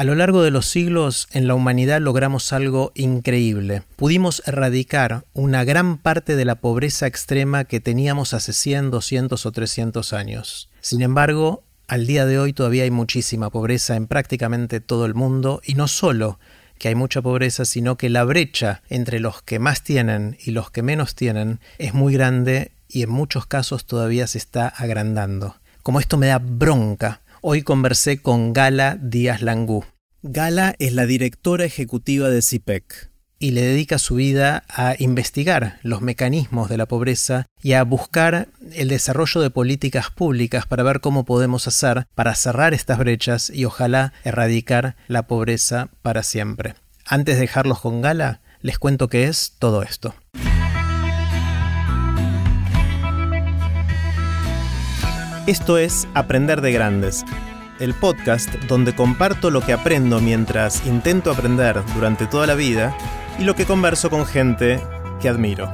A lo largo de los siglos en la humanidad logramos algo increíble. Pudimos erradicar una gran parte de la pobreza extrema que teníamos hace 100, 200 o 300 años. Sin embargo, al día de hoy todavía hay muchísima pobreza en prácticamente todo el mundo y no solo que hay mucha pobreza, sino que la brecha entre los que más tienen y los que menos tienen es muy grande y en muchos casos todavía se está agrandando. Como esto me da bronca, hoy conversé con Gala Díaz Langú. Gala es la directora ejecutiva de CIPEC y le dedica su vida a investigar los mecanismos de la pobreza y a buscar el desarrollo de políticas públicas para ver cómo podemos hacer para cerrar estas brechas y ojalá erradicar la pobreza para siempre. Antes de dejarlos con Gala, les cuento qué es todo esto. Esto es Aprender de Grandes, el podcast donde comparto lo que aprendo mientras intento aprender durante toda la vida y lo que converso con gente que admiro.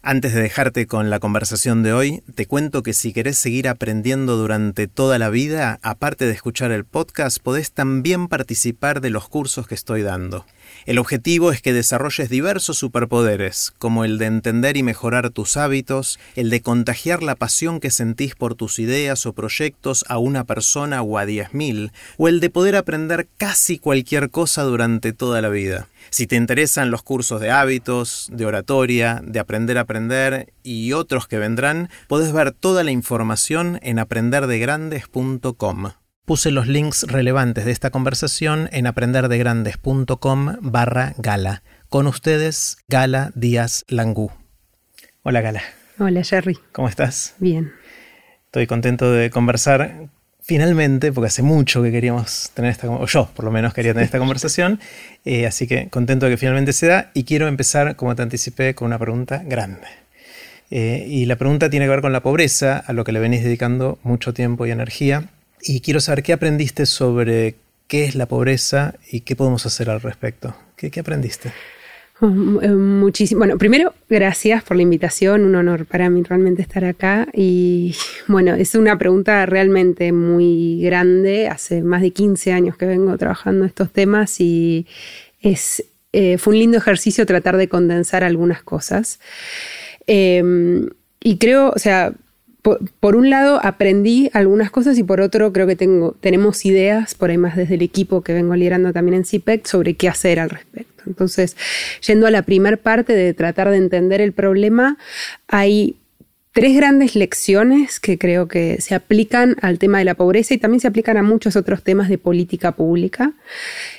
Antes de dejarte con la conversación de hoy, te cuento que si querés seguir aprendiendo durante toda la vida, aparte de escuchar el podcast, podés también participar de los cursos que estoy dando. El objetivo es que desarrolles diversos superpoderes, como el de entender y mejorar tus hábitos, el de contagiar la pasión que sentís por tus ideas o proyectos a una persona o a diez mil, o el de poder aprender casi cualquier cosa durante toda la vida. Si te interesan los cursos de hábitos, de oratoria, de aprender a aprender y otros que vendrán, podés ver toda la información en aprenderdegrandes.com. Puse los links relevantes de esta conversación en aprenderdegrandes.com barra gala. Con ustedes, Gala Díaz Langú. Hola Gala. Hola Jerry. ¿Cómo estás? Bien. Estoy contento de conversar finalmente, porque hace mucho que queríamos tener esta, o yo por lo menos quería tener esta conversación, eh, así que contento de que finalmente se da y quiero empezar, como te anticipé, con una pregunta grande. Eh, y la pregunta tiene que ver con la pobreza, a lo que le venís dedicando mucho tiempo y energía, y quiero saber qué aprendiste sobre qué es la pobreza y qué podemos hacer al respecto. ¿Qué, aprendiste? Eh, muchísimo. Bueno, primero, gracias por la invitación, un honor para mí realmente estar acá. Y bueno, es una pregunta realmente muy grande. Hace más de 15 años que vengo trabajando estos temas y es, eh, fue un lindo ejercicio tratar de condensar algunas cosas. Em, y creo, o sea, por, un lado aprendí algunas cosas y por otro creo que tengo, tenemos ideas, por ahí más desde el equipo que vengo liderando también en CIPEC, sobre qué hacer al respecto. Entonces, yendo a la primer parte de tratar de entender el problema, hay tres grandes lecciones que creo que se aplican al tema de la pobreza y también se aplican a muchos otros temas de política pública.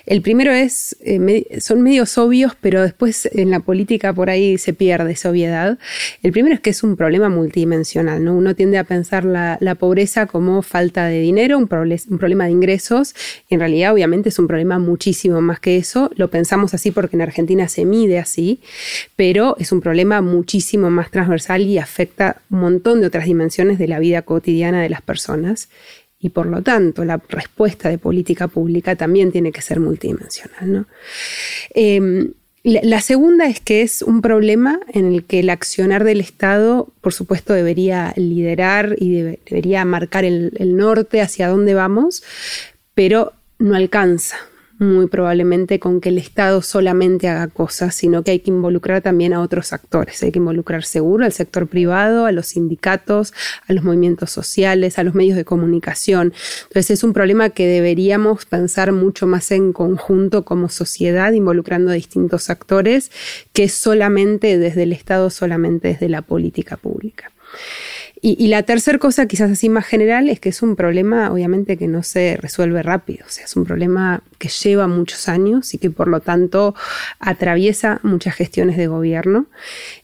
El primero es, eh, son medios obvios, pero después en la política por ahí se pierde esa obviedad. El primero es que es un problema multidimensional, ¿no? Uno tiende a pensar la, pobreza como falta de dinero, un, problema de ingresos, en realidad obviamente es un problema muchísimo más que eso. Lo pensamos así porque en Argentina se mide así, pero es un problema muchísimo más transversal y afecta un montón de otras dimensiones de la vida cotidiana de las personas y por lo tanto la respuesta de política pública también tiene que ser multidimensional. Em, la, segunda es que es un problema en el que el accionar del Estado, por supuesto, debería liderar y debería marcar el norte hacia dónde vamos, pero no alcanza muy probablemente con que el Estado solamente haga cosas, sino que hay que involucrar también a otros actores. Hay que involucrar seguro al sector privado, a los sindicatos, a los movimientos sociales, a los medios de comunicación. Entonces es un problema que deberíamos pensar mucho más en conjunto como sociedad, involucrando a distintos actores, que solamente desde el Estado, solamente desde la política pública. Y, la tercera cosa, quizás así más general, es que es un problema, obviamente, que no se resuelve rápido. O sea, es un problema que lleva muchos años y que por lo tanto atraviesa muchas gestiones de gobierno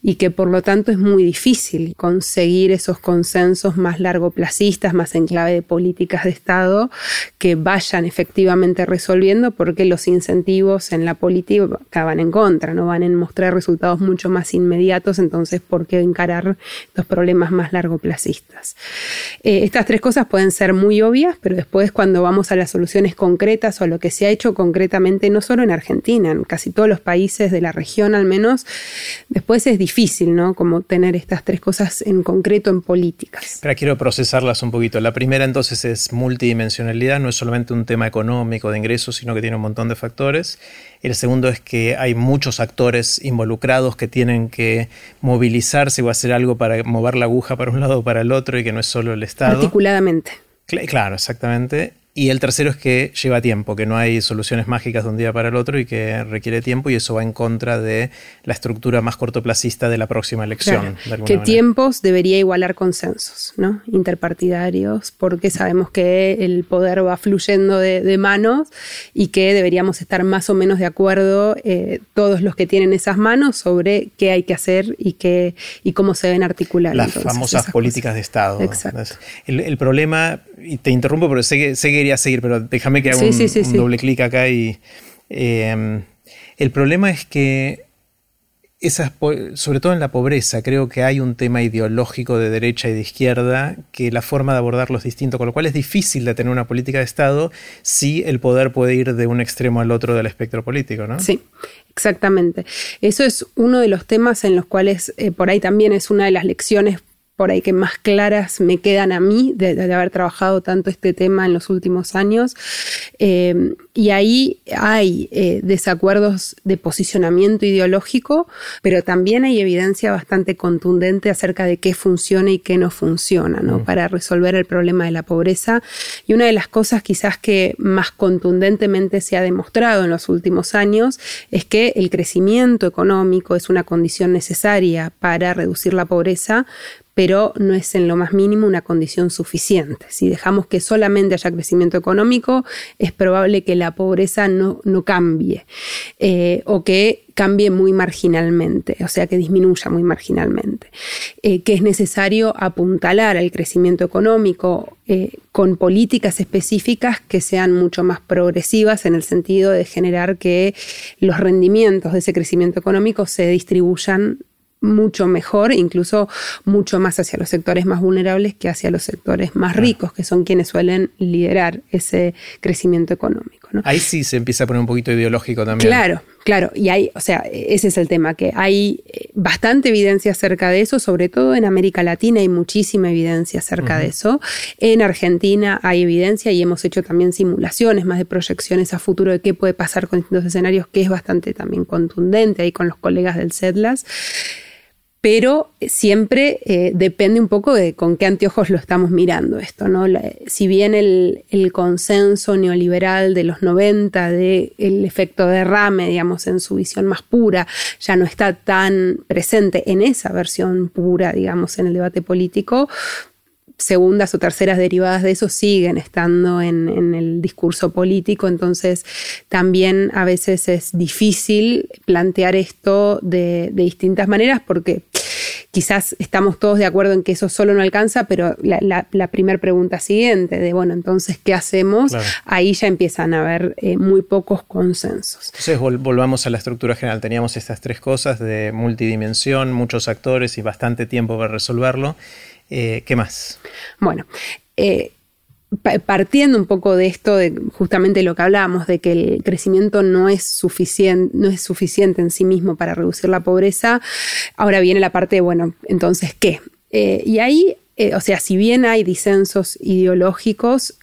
y que por lo tanto es muy difícil conseguir esos consensos más largoplacistas, más en clave de políticas de Estado, que vayan efectivamente resolviendo porque los incentivos en la política van en contra, no van a mostrar resultados mucho más inmediatos, entonces, ¿por qué encarar estos problemas más largoplacistas? Eh, estas tres cosas pueden ser muy obvias, pero después cuando vamos a las soluciones concretas o a lo que sí se ha hecho concretamente no solo en Argentina, en casi todos los países de la región al menos, después es difícil, ¿no? Como tener estas tres cosas en concreto en políticas. Pero quiero procesarlas un poquito. La primera entonces es multidimensionalidad, no es solamente un tema económico de ingresos, sino que tiene un montón de factores. El segundo es que hay muchos actores involucrados que tienen que movilizarse o hacer algo para mover la aguja para un lado o para el otro y que no es solo el Estado. Articuladamente. Claro, exactamente. Y el tercero es que lleva tiempo, que no hay soluciones mágicas de un día para el otro y que requiere tiempo y eso va en contra de la estructura más cortoplacista de la próxima elección. que tiempos debería igualar consensos, ¿no? Interpartidarios, porque sabemos que el poder va fluyendo de, manos y que deberíamos estar más o menos de acuerdo eh, todos los que tienen esas manos sobre qué hay que hacer y, qué, y cómo se deben articular. Las famosas políticas de Estado. Exacto. El, problema, y te interrumpo, pero sé que, sé que a seguir, pero déjame que haga un, doble clic acá y... Em, el problema es que esas, sobre todo en la pobreza, creo que hay un tema ideológico de derecha y de izquierda que la forma de abordarlo es distinto, con lo cual es difícil de tener una política de Estado si el poder puede ir de un extremo al otro del espectro político, ¿no? Sí, exactamente. Eso es uno de los temas en los cuales eh, por ahí también es una de las lecciones por ahí que más claras me quedan a mí de, haber trabajado tanto este tema en los últimos años. Eh, y ahí hay eh, desacuerdos de posicionamiento ideológico, pero también hay evidencia bastante contundente acerca de qué funciona y qué no funciona ¿no? Mm. para resolver el problema de la pobreza. Y una de las cosas quizás que más contundentemente se ha demostrado en los últimos años es que el crecimiento económico es una condición necesaria para reducir la pobreza, pero no es en lo más mínimo una condición suficiente. Si dejamos que solamente haya crecimiento económico, es probable que la pobreza no, no cambie eh, o que cambie muy marginalmente, o sea, que disminuya muy marginalmente. Eh, que es necesario apuntalar al crecimiento económico eh, con políticas específicas que sean mucho más progresivas en el sentido de generar que los rendimientos de ese crecimiento económico se distribuyan mucho mejor, incluso mucho más hacia los sectores más vulnerables que hacia los sectores más ricos, que son quienes suelen liderar ese crecimiento económico. Ahí sí se empieza a poner un poquito ideológico también. Claro, claro, y hay, o sea, ese es el tema, que hay eh, bastante evidencia acerca de eso, sobre todo en América Latina hay muchísima evidencia acerca de eso. En Argentina hay evidencia y hemos hecho también simulaciones más de proyecciones a futuro de qué puede pasar con distintos escenarios, que es bastante también contundente ahí con los colegas del CEDLAS pero siempre eh, depende un poco de con qué anteojos lo estamos mirando esto, ¿no? si bien el, consenso neoliberal de los 90, del el efecto derrame, digamos, en su visión más pura, ya no está tan presente en esa versión pura, digamos, en el debate político, segundas o terceras derivadas de eso siguen estando en, el discurso político, entonces también a veces es difícil plantear esto de, distintas maneras porque quizás estamos todos de acuerdo en que eso solo no alcanza, pero la, primera pregunta siguiente de, bueno, entonces, ¿qué hacemos? Ahí ya empiezan a haber eh, muy pocos consensos. Entonces, volvamos a la estructura general. Teníamos estas tres cosas de multidimensión, muchos actores y bastante tiempo para resolverlo. Eh, ¿Qué más? Bueno, eh, partiendo un poco de esto, de justamente lo que hablábamos, de que el crecimiento no es, suficiente, no es suficiente en sí mismo para reducir la pobreza, ahora viene la parte de, bueno, entonces, ¿qué? Eh, y ahí, o sea, si bien hay disensos ideológicos,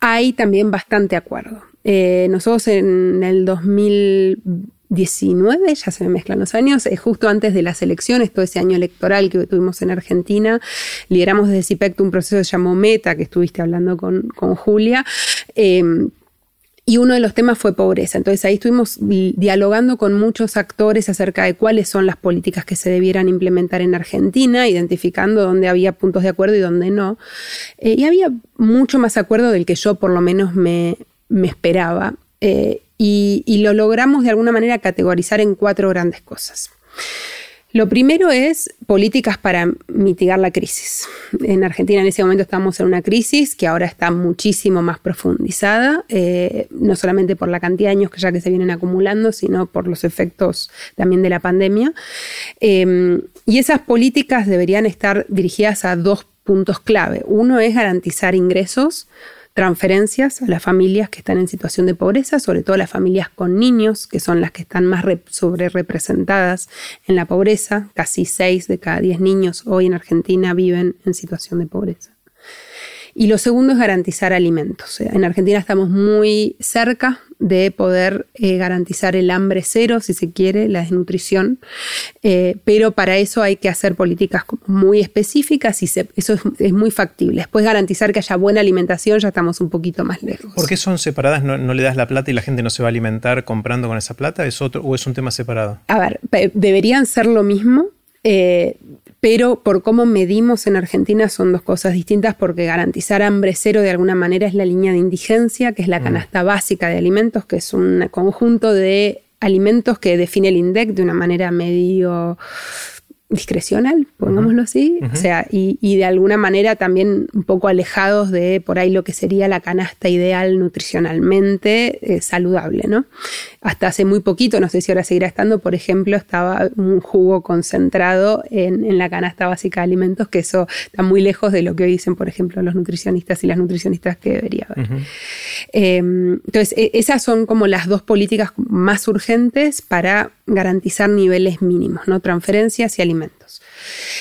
hay también bastante acuerdo. nosotros en el 2000 19, ya se me mezclan los años, es justo antes de las elecciones, todo ese año electoral que tuvimos en Argentina, lideramos desde CIPECT un proceso que se llamó Meta, que estuviste hablando con, Julia. Em, y uno de los temas fue pobreza. Entonces ahí estuvimos dialogando con muchos actores acerca de cuáles son las políticas que se debieran implementar en Argentina, identificando dónde había puntos de acuerdo y dónde no. Eh, y había mucho más acuerdo del que yo por lo menos me, esperaba. Eh, y, lo logramos de alguna manera categorizar en cuatro grandes cosas. Lo primero es políticas para mitigar la crisis. En Argentina en ese momento estamos en una crisis que ahora está muchísimo más profundizada, eh, no solamente por la cantidad de años que ya que se vienen acumulando, sino por los efectos también de la pandemia. Eh, y esas políticas deberían estar dirigidas a dos puntos clave. Uno es garantizar ingresos transferencias a las familias que están en situación de pobreza, sobre todo las familias con niños, que son las que están más sobre representadas en la pobreza. Casi 6 de cada 10 niños hoy en Argentina viven en situación de pobreza. Y lo segundo es garantizar alimentos. En Argentina estamos muy cerca de poder eh, garantizar el hambre cero, si se quiere, la desnutrición, eh, pero para eso hay que hacer políticas muy específicas y eso es, muy factible. Después garantizar que haya buena alimentación, ya estamos un poquito más lejos. ¿Por qué son separadas? ¿No, le das la plata y la gente no se va a alimentar comprando con esa plata? ¿Es otro, ¿O es un tema separado? A ver, deberían ser lo mismo. Eh, pero por cómo medimos en Argentina son dos cosas distintas porque garantizar hambre cero de alguna manera es la línea de indigencia, que es la mm. canasta básica de alimentos, que es un conjunto de alimentos que define el INDEC de una manera medio discrecional, pongámoslo así, o sea, y, de alguna manera también un poco alejados de por ahí lo que sería la canasta ideal nutricionalmente eh, saludable, ¿no? Hasta hace muy poquito, no sé si ahora seguirá estando, por ejemplo, estaba un jugo concentrado en, la canasta básica de alimentos, que eso está muy lejos de lo que hoy dicen, por ejemplo, los nutricionistas y las nutricionistas que debería haber. Em, entonces, e, esas son como las dos políticas más urgentes para garantizar niveles mínimos, ¿no? Transferencias y alimentos.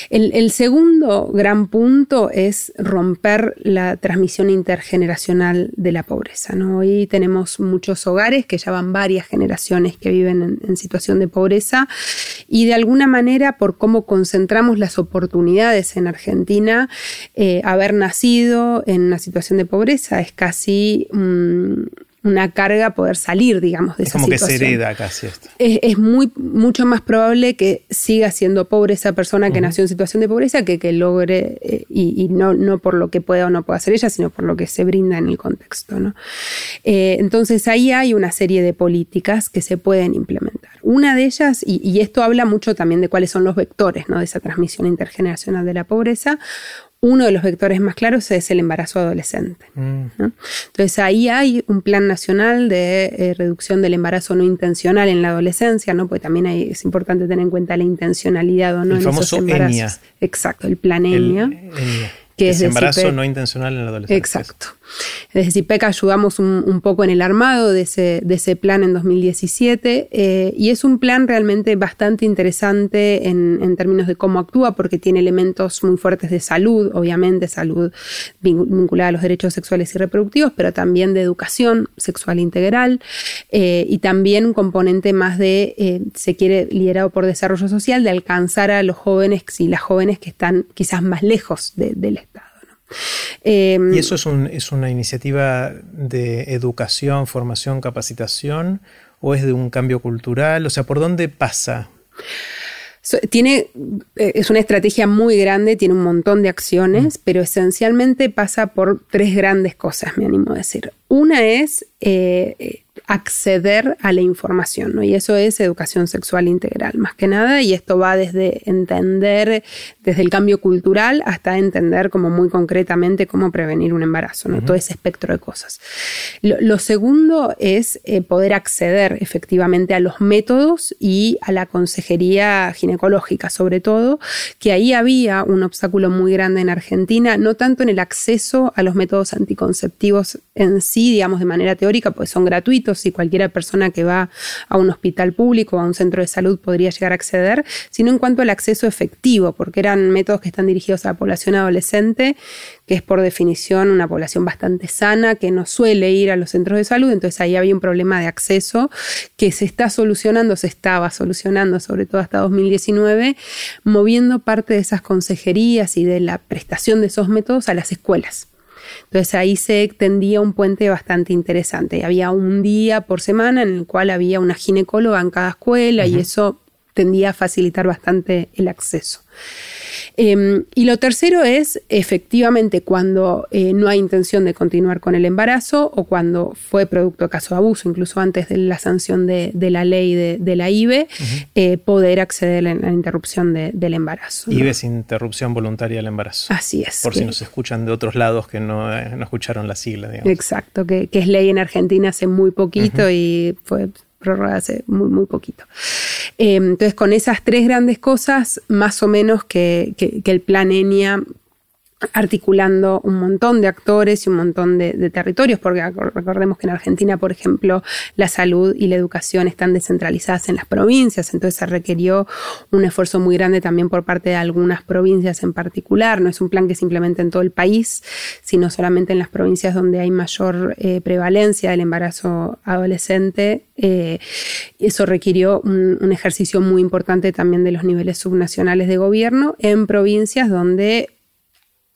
El, segundo gran punto es romper la transmisión intergeneracional de la pobreza. ¿no? Hoy tenemos muchos hogares que ya van varias generaciones que viven en, situación de pobreza y de alguna manera por cómo concentramos las oportunidades en Argentina, eh, haber nacido en una situación de pobreza es casi una carga poder salir, digamos, de es esa como que se hereda casi esto. Es, muy, mucho más probable que siga siendo pobre esa persona que nació en situación de pobreza que que logre, eh, y, no, no por lo que pueda o no pueda hacer ella, sino por lo que se brinda en el contexto. ¿no? Eh, entonces ahí hay una serie de políticas que se pueden implementar. Una de ellas, y, y, esto habla mucho también de cuáles son los vectores ¿no? de esa transmisión intergeneracional de la pobreza, uno de los vectores más claros es el embarazo adolescente. Mm. Entonces ahí hay un plan nacional de eh, reducción del embarazo no intencional en la adolescencia, ¿no? Porque también es importante tener en cuenta la intencionalidad o no el en famoso esos embarazos. Exacto, el plan ENIA. que es, embarazo no intencional en la adolescencia. Exacto. Desde CIPEC ayudamos un, poco en el armado de ese, plan en 2017 eh, y es un plan realmente bastante interesante en, en, términos de cómo actúa porque tiene elementos muy fuertes de salud, obviamente salud vinculada a los derechos sexuales y reproductivos, pero también de educación sexual integral eh, y también un componente más de, eh, se quiere, liderado por desarrollo social, de alcanzar a los jóvenes y las jóvenes que están quizás más lejos del Estado. Em, ¿Y eso es, es una iniciativa de educación, formación, capacitación o es de un cambio cultural? O sea, ¿por dónde pasa? tiene, eh, es una estrategia muy grande, tiene un montón de acciones, mm. pero esencialmente pasa por tres grandes cosas, me animo a decir. Una es eh, acceder a la información, ¿no? Y eso es educación sexual integral, más que nada, y esto va desde entender, desde el cambio cultural hasta entender como muy concretamente cómo prevenir un embarazo, ¿no? Todo ese espectro de cosas. Lo, segundo es eh, poder acceder efectivamente a los métodos y a la consejería ginecológica, sobre todo, que ahí había un obstáculo muy grande en Argentina, no tanto en el acceso a los métodos anticonceptivos en sí, digamos, de manera teórica, pues son gratuitos, y cualquiera persona que va a un hospital público o a un centro de salud podría llegar a acceder, sino en cuanto al acceso efectivo, porque eran métodos que están dirigidos a la población adolescente, que es por definición una población bastante sana, que no suele ir a los centros de salud, entonces ahí había un problema de acceso que se está solucionando, se estaba solucionando, sobre todo hasta 2019, moviendo parte de esas consejerías y de la prestación de esos métodos a las escuelas. Entonces ahí se extendía un puente bastante interesante. Había un día por semana en el cual había una ginecóloga en cada escuela y eso tendía a facilitar bastante el acceso. Em, y lo tercero es efectivamente cuando eh, no hay intención de continuar con el embarazo o cuando fue producto de caso de abuso, incluso antes de la sanción de, la ley de, la IBE, eh, poder acceder a la interrupción del embarazo. IBE es interrupción voluntaria del embarazo. Así es. Por si nos escuchan de otros lados que no, eh, escucharon la sigla. Digamos. Exacto, que, es ley en Argentina hace muy poquito y fue prórroga hace muy, muy poquito. Em, entonces, con esas tres grandes cosas, más o menos que, el plan ENIA articulando un montón de actores y un montón de, territorios, porque recordemos que en Argentina, por ejemplo, la salud y la educación están descentralizadas en las provincias, entonces se requirió un esfuerzo muy grande también por parte de algunas provincias en particular. No es un plan que simplemente en todo el país, sino solamente en las provincias donde hay mayor eh, prevalencia del embarazo adolescente. Eh, eso requirió un ejercicio muy importante también de los niveles subnacionales de gobierno en provincias donde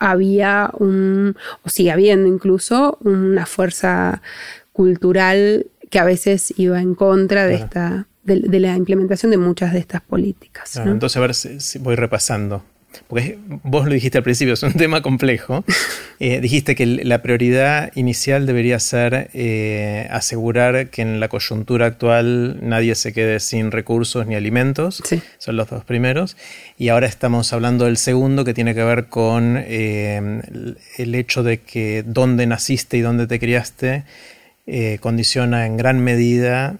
había un, o sigue habiendo incluso, una fuerza cultural que a veces iba en contra de esta de, la implementación de muchas de estas políticas. Entonces, a ver si, voy repasando porque vos lo dijiste al principio, es un tema complejo. Eh, dijiste que la prioridad inicial debería ser eh, asegurar que en la coyuntura actual nadie se quede sin recursos ni alimentos. Son los dos primeros. Y ahora estamos hablando del segundo, que tiene que ver con eh, el hecho de que dónde naciste y dónde te criaste condiciona en gran medida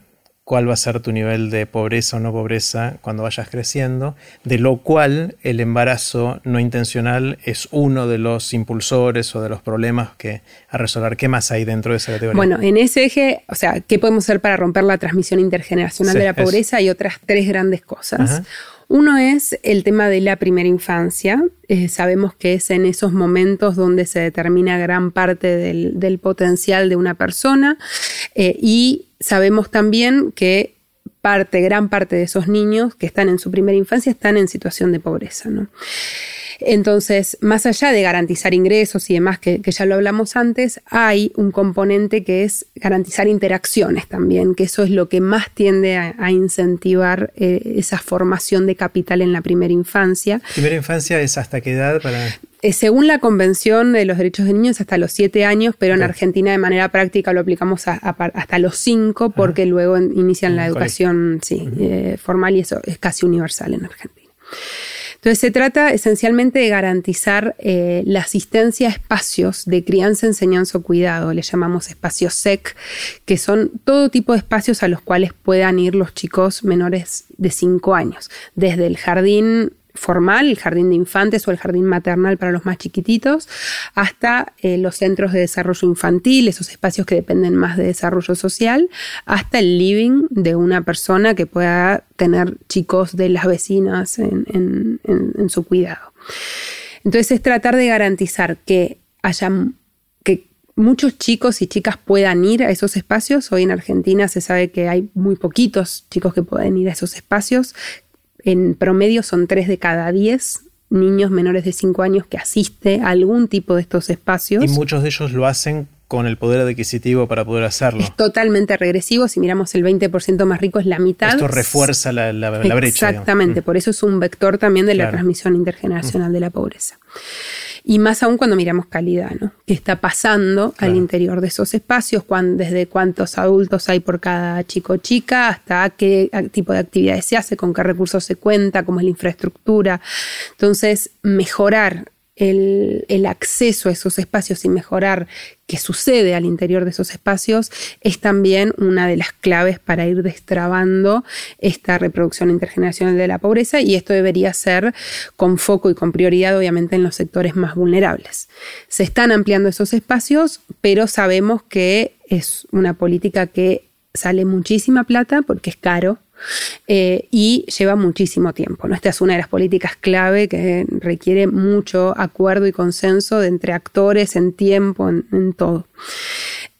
cuál va a ser tu nivel de pobreza o no pobreza cuando vayas creciendo, de lo cual el embarazo no intencional es uno de los impulsores o de los problemas que a resolver. ¿Qué más hay dentro de esa categoría? Bueno, en ese eje, o sea, ¿qué podemos hacer para romper la transmisión intergeneracional de la pobreza? Hay otras tres grandes cosas. Uno es el tema de la primera infancia. Eh, sabemos que es en esos momentos donde se determina gran parte del, potencial de una persona eh, y sabemos también que parte, gran parte de esos niños que están en su primera infancia están en situación de pobreza. ¿no? Entonces, más allá de garantizar ingresos y demás, que, ya lo hablamos antes, hay un componente que es garantizar interacciones también, que eso es lo que más tiende a, incentivar eh, esa formación de capital en la primera infancia. ¿Primera infancia es hasta qué edad para...? Eh, según la Convención de los Derechos de Niños, hasta los siete años, pero en Argentina de manera práctica lo aplicamos hasta los cinco, porque luego inician la educación eh, formal y eso es casi universal en Argentina. Entonces se trata esencialmente de garantizar eh, la asistencia a espacios de crianza, enseñanza o cuidado, le llamamos espacios SEC, que son todo tipo de espacios a los cuales puedan ir los chicos menores de 5 años, desde el jardín formal, el jardín de infantes o el jardín maternal para los más chiquititos, hasta eh, los centros de desarrollo infantil, esos espacios que dependen más de desarrollo social, hasta el living de una persona que pueda tener chicos de las vecinas en, su cuidado. Entonces es tratar de garantizar que haya que muchos chicos y chicas puedan ir a esos espacios. Hoy en Argentina se sabe que hay muy poquitos chicos que pueden ir a esos espacios, en promedio son 3 de cada 10 niños menores de 5 años que asiste a algún tipo de estos espacios. Y muchos de ellos lo hacen con el poder adquisitivo para poder hacerlo. Es totalmente regresivo. Si miramos el 20% más rico es la mitad. Esto refuerza la, brecha. Exactamente. Por eso es un vector también de la transmisión intergeneracional de la pobreza y más aún cuando miramos calidad, ¿no? ¿Qué está pasando al interior de esos espacios? desde cuántos adultos hay por cada chico o chica hasta qué tipo de actividades se hace, con qué recursos se cuenta, cómo es la infraestructura. Entonces, mejorar el, acceso a esos espacios y mejorar qué sucede al interior de esos espacios es también una de las claves para ir destrabando esta reproducción intergeneracional de la pobreza y esto debería ser con foco y con prioridad obviamente en los sectores más vulnerables. Se están ampliando esos espacios, pero sabemos que es una política que sale muchísima plata porque es caro eh, y lleva muchísimo tiempo. Esta es una de las políticas clave que requiere mucho acuerdo y consenso de entre actores en tiempo, en, todo.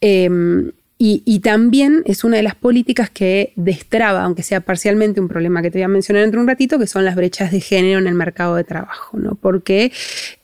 Em, y, también es una de las políticas que destraba, aunque sea parcialmente un problema que te voy a mencionar dentro de un ratito, que son las brechas de género en el mercado de trabajo, ¿no? Porque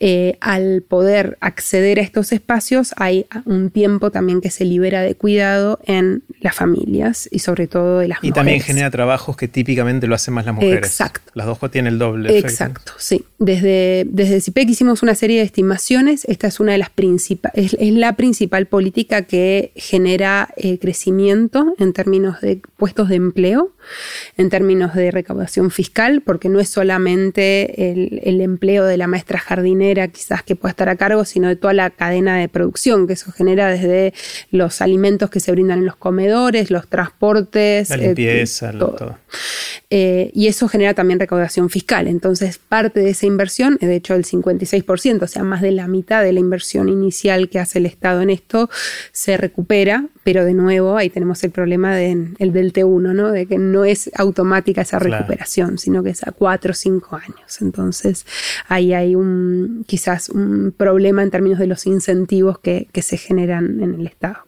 eh, al poder acceder a estos espacios hay un tiempo también que se libera de cuidado en las familias y sobre todo de las mujeres. Y también genera trabajos que típicamente lo hacen más las mujeres. Exacto. Las dos tienen el doble. Exacto, sí. Desde, desde CIPEC hicimos una serie de estimaciones. Esta es una de las principales, es la principal política que genera eh, crecimiento en términos de puestos de empleo, en términos de recaudación fiscal, porque no es solamente el, el empleo de la maestra jardinera quizás que pueda estar a cargo, sino de toda la cadena de producción que eso genera desde los alimentos que se brindan en los comedores, los transportes. La limpieza, todo. Eh, y eso genera también recaudación fiscal. Entonces, parte de esa inversión, de hecho el 56%, o sea, más de la mitad de la inversión inicial que hace el Estado en esto, se recupera, pero de nuevo ahí tenemos el problema de, el del T1, ¿no? de que no es automática esa recuperación, sino que es a cuatro o cinco años. Entonces, ahí hay un quizás un problema en términos de los incentivos que, que se generan en el Estado.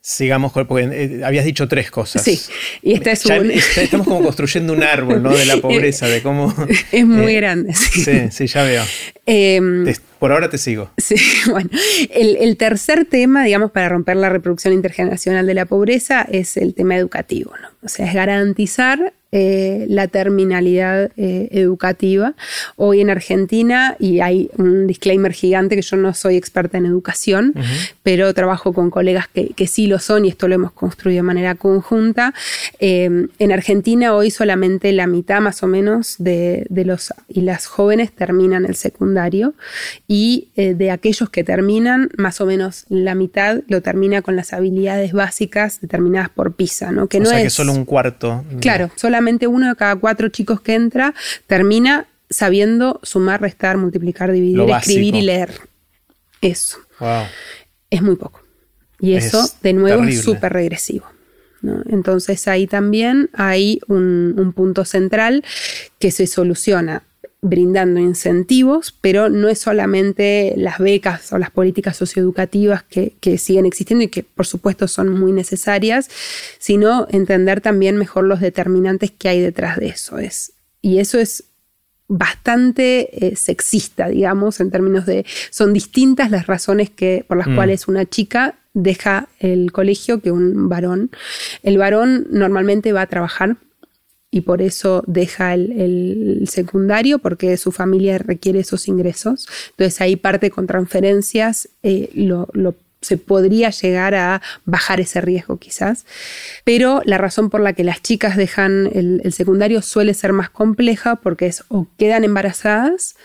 Sigamos, porque eh, habías dicho tres cosas. Sí, y esta es un... Estamos como construyendo un árbol, ¿no? De la pobreza, de cómo... Es muy eh, grande. Sí. sí, ya veo. Em, por ahora te sigo. Sí, bueno. El, tercer tema, digamos, para romper la reproducción intergeneracional de la pobreza es el tema educativo, ¿no? O sea, es garantizar eh, la terminalidad eh, educativa. Hoy en Argentina, y hay un disclaimer gigante que yo no soy experta en educación, pero trabajo con colegas que, que, sí lo son y esto lo hemos construido de manera conjunta. Eh, en Argentina hoy solamente la mitad más o menos de, de, los y las jóvenes terminan el secundario y de aquellos que terminan, más o menos la mitad lo termina con las habilidades básicas determinadas por PISA, ¿no? Que o no sea es, que solo un cuarto. Claro, solamente uno de cada cuatro chicos que entra termina sabiendo sumar, restar, multiplicar, dividir, escribir y leer. Eso. Es muy poco. Y eso, de nuevo, es súper regresivo. Entonces ahí también hay un, punto central que se soluciona brindando incentivos, pero no es solamente las becas o las políticas socioeducativas que, que, siguen existiendo y que por supuesto son muy necesarias, sino entender también mejor los determinantes que hay detrás de eso. Es, y eso es bastante eh, sexista, digamos, en términos de son distintas las razones que, por las mm. cuales una chica deja el colegio que un varón. El varón normalmente va a trabajar y por eso deja el, secundario porque su familia requiere esos ingresos. Entonces ahí parte con transferencias, eh, se podría llegar a bajar ese riesgo quizás. Pero la razón por la que las chicas dejan el, el secundario suele ser más compleja porque es o quedan embarazadas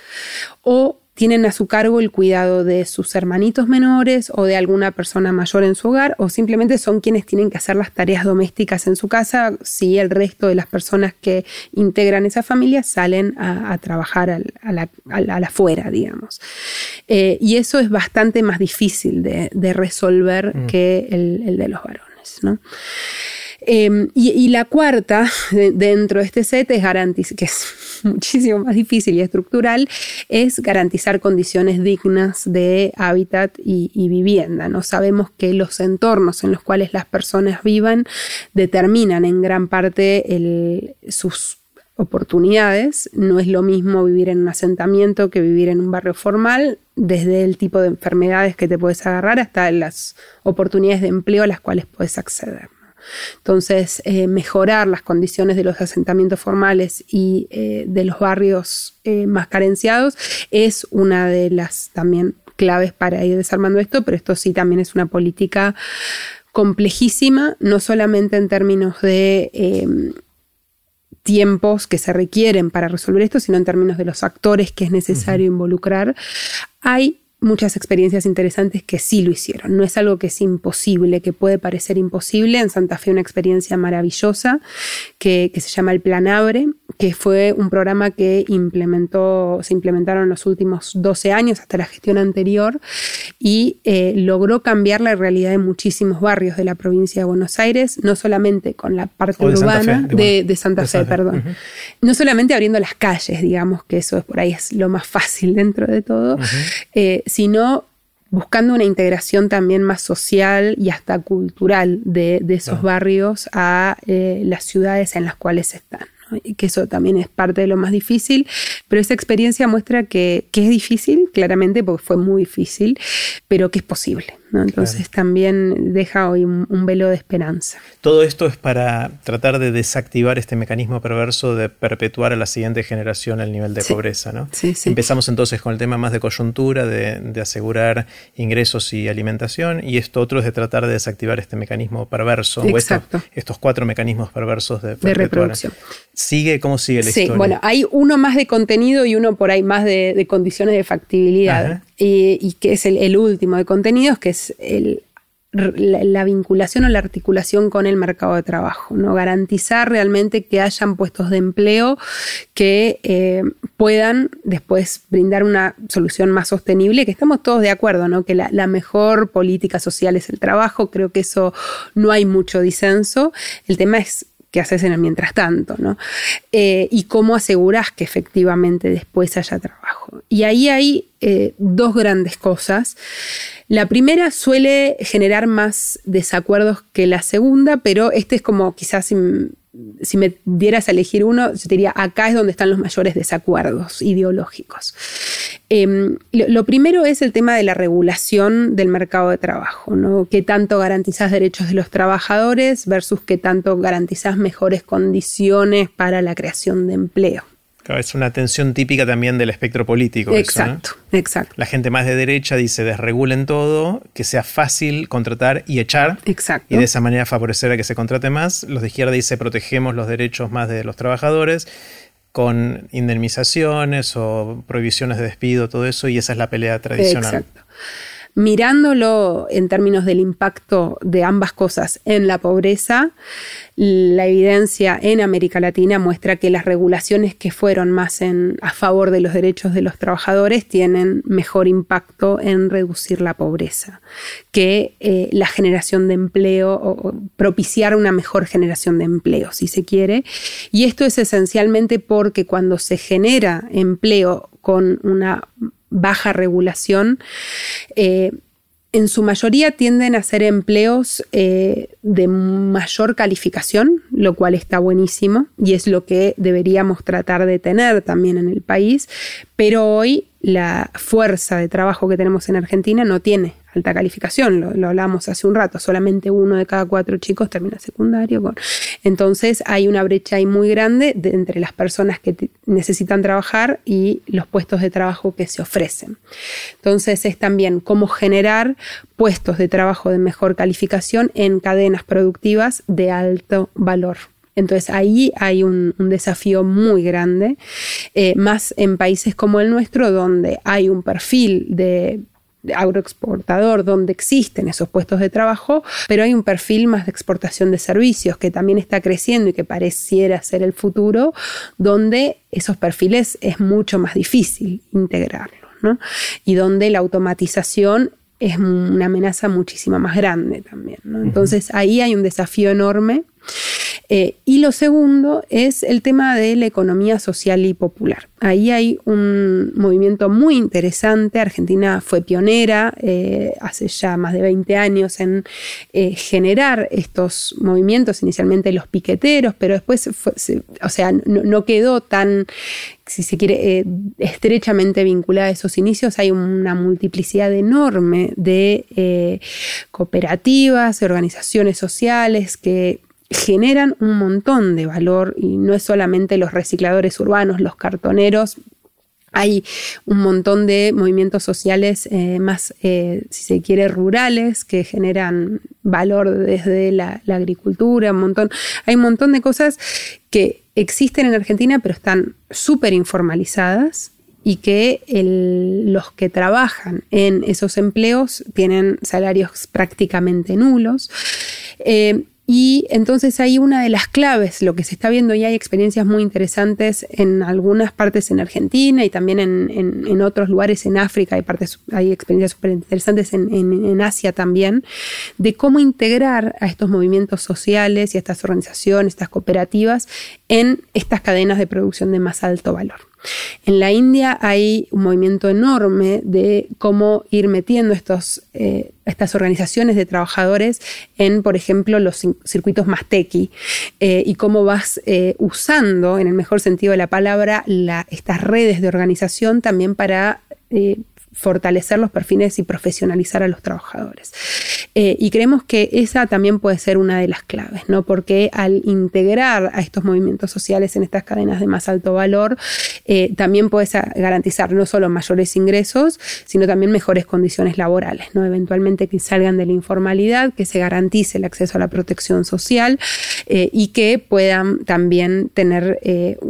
o tienen a su cargo el cuidado de sus hermanitos menores o de alguna persona mayor en su hogar o simplemente son quienes tienen que hacer las tareas domésticas en su casa si el resto de las personas que integran esa familia salen a, trabajar a, la, afuera, digamos. Eh, y eso es bastante más difícil de, resolver mm. que el, el, de los varones, ¿no? Em, y, la cuarta dentro de este set es garantizar, que es muchísimo más difícil y estructural, es garantizar condiciones dignas de hábitat y, vivienda. ¿no? Sabemos que los entornos en los cuales las personas vivan determinan en gran parte sus oportunidades. No es lo mismo vivir en un asentamiento que vivir en un barrio formal, desde el tipo de enfermedades que te puedes agarrar hasta las oportunidades de empleo a las cuales puedes acceder. Entonces, eh, mejorar las condiciones de los asentamientos formales y eh, de los barrios eh, más carenciados es una de las también claves para ir desarmando esto, pero esto sí también es una política complejísima, no solamente en términos de em, tiempos que se requieren para resolver esto, sino en términos de los actores que es necesario involucrar. Hay muchas experiencias interesantes que sí lo hicieron. No es algo que es imposible, que puede parecer imposible. En Santa Fe una experiencia maravillosa que, se llama el Plan Abre, que fue un programa que implementó, se implementaron en los últimos 12 años hasta la gestión anterior y eh, logró cambiar la realidad de muchísimos barrios de la provincia de Buenos Aires, no solamente con la parte urbana de, Santa Fe, perdón. No solamente abriendo las calles, digamos que eso es por ahí es lo más fácil dentro de todo, sino buscando una integración también más social y hasta cultural de, esos barrios a eh, las ciudades en las cuales están. Y que eso también es parte de lo más difícil, pero esa experiencia muestra que, es difícil, claramente, porque fue muy difícil, pero que es posible. Entonces también deja hoy un, velo de esperanza. Todo esto es para tratar de desactivar este mecanismo perverso de perpetuar a la siguiente generación el nivel de pobreza. ¿no? Empezamos entonces con el tema más de coyuntura, de, asegurar ingresos y alimentación, y esto otro es de tratar de desactivar este mecanismo perverso, Exacto. estos, cuatro mecanismos perversos de, reproducción. ¿Sigue? ¿Cómo sigue la sí, bueno, hay uno más de contenido y uno por ahí más de, condiciones de factibilidad. Y, que es el, último de contenidos, que es la, vinculación o la articulación con el mercado de trabajo, ¿no? Garantizar realmente que hayan puestos de empleo que eh, puedan después brindar una solución más sostenible, que estamos todos de acuerdo, ¿no? Que la, la, mejor política social es el trabajo, creo que eso no hay mucho disenso. El tema es qué haces en el mientras tanto, ¿no? Eh, y cómo aseguras que efectivamente después haya trabajo. Y ahí hay eh, dos grandes cosas. La primera suele generar más desacuerdos que la segunda, pero este es como quizás si me dieras a elegir uno, yo diría, acá es donde están los mayores desacuerdos ideológicos. Em, lo, primero es el tema de la regulación del mercado de trabajo, ¿no? ¿Qué tanto garantizás derechos de los trabajadores versus qué tanto garantizás mejores condiciones para la creación de empleo? es una tensión típica también del espectro político. Exacto, exacto. La gente más de derecha dice desregulen todo, que sea fácil contratar y echar. Exacto. Y de esa manera favorecer a que se contrate más. Los de izquierda dice protegemos los derechos más de los trabajadores con indemnizaciones o prohibiciones de despido, todo eso, y esa es la pelea tradicional. Mirándolo en términos del impacto de ambas cosas en la pobreza, la evidencia en América Latina muestra que las regulaciones que fueron más en, a favor de los derechos de los trabajadores tienen mejor impacto en reducir la pobreza que eh, la generación de empleo o propiciar una mejor generación de empleo, si se quiere. Y esto es esencialmente porque cuando se genera empleo con una baja regulación, eh, en su mayoría tienden a ser empleos eh, de mayor calificación, lo cual está buenísimo y es lo que deberíamos tratar de tener también en el país, pero hoy la fuerza de trabajo que tenemos en Argentina no tiene alta calificación, lo, lo hablamos hace un rato, solamente uno de cada cuatro chicos termina secundario. entonces hay una brecha ahí muy grande entre las personas que necesitan trabajar y los puestos de trabajo que se ofrecen. Entonces es también cómo generar puestos de trabajo de mejor calificación en cadenas productivas de alto valor. Entonces ahí hay un, desafío muy grande, eh, más en países como el nuestro, donde hay un perfil de agroexportador donde existen esos puestos de trabajo, pero hay un perfil más de exportación de servicios que también está creciendo y que pareciera ser el futuro, donde esos perfiles es mucho más difícil integrarlos, ¿no? Y donde la automatización es una amenaza muchísimo más grande también. ¿no? Entonces ahí hay un desafío enorme eh, y lo segundo es el tema de la economía social y popular. Ahí hay un movimiento muy interesante. Argentina fue pionera eh, hace ya más de 20 años en eh, generar estos movimientos, inicialmente los piqueteros, pero después, o sea, no, quedó tan si se quiere, estrechamente vinculada a esos inicios, hay una multiplicidad enorme de cooperativas, organizaciones sociales que generan un montón de valor y no es solamente los recicladores urbanos, los cartoneros, hay un montón de movimientos sociales eh, más, eh, si se quiere, rurales que generan valor desde la, agricultura, un montón. Hay un montón de cosas que existen en Argentina, pero están súper informalizadas y que los que trabajan en esos empleos tienen salarios prácticamente nulos. Eh, y entonces hay una de las claves, lo que se está viendo y hay experiencias muy interesantes en algunas partes en Argentina y también en, otros lugares en África, hay, partes, hay experiencias súper interesantes en, en, Asia también, de cómo integrar a estos movimientos sociales y a estas organizaciones, estas cooperativas, en estas cadenas de producción de más alto valor. En la India hay un movimiento enorme de cómo ir metiendo eh, estas organizaciones de trabajadores en, por ejemplo, los circuitos más tequi eh, y cómo vas eh, usando, en el mejor sentido de la palabra, estas redes de organización también para fortalecer los perfiles y profesionalizar a los trabajadores. Eh, y creemos que esa también puede ser una de las claves, ¿no? Porque al integrar a estos movimientos sociales en estas cadenas de más alto valor, eh, también puedes garantizar no solo mayores ingresos, sino también mejores condiciones laborales, ¿no? Eventualmente que salgan de la informalidad, que se garantice el acceso a la protección social eh, y que puedan también tener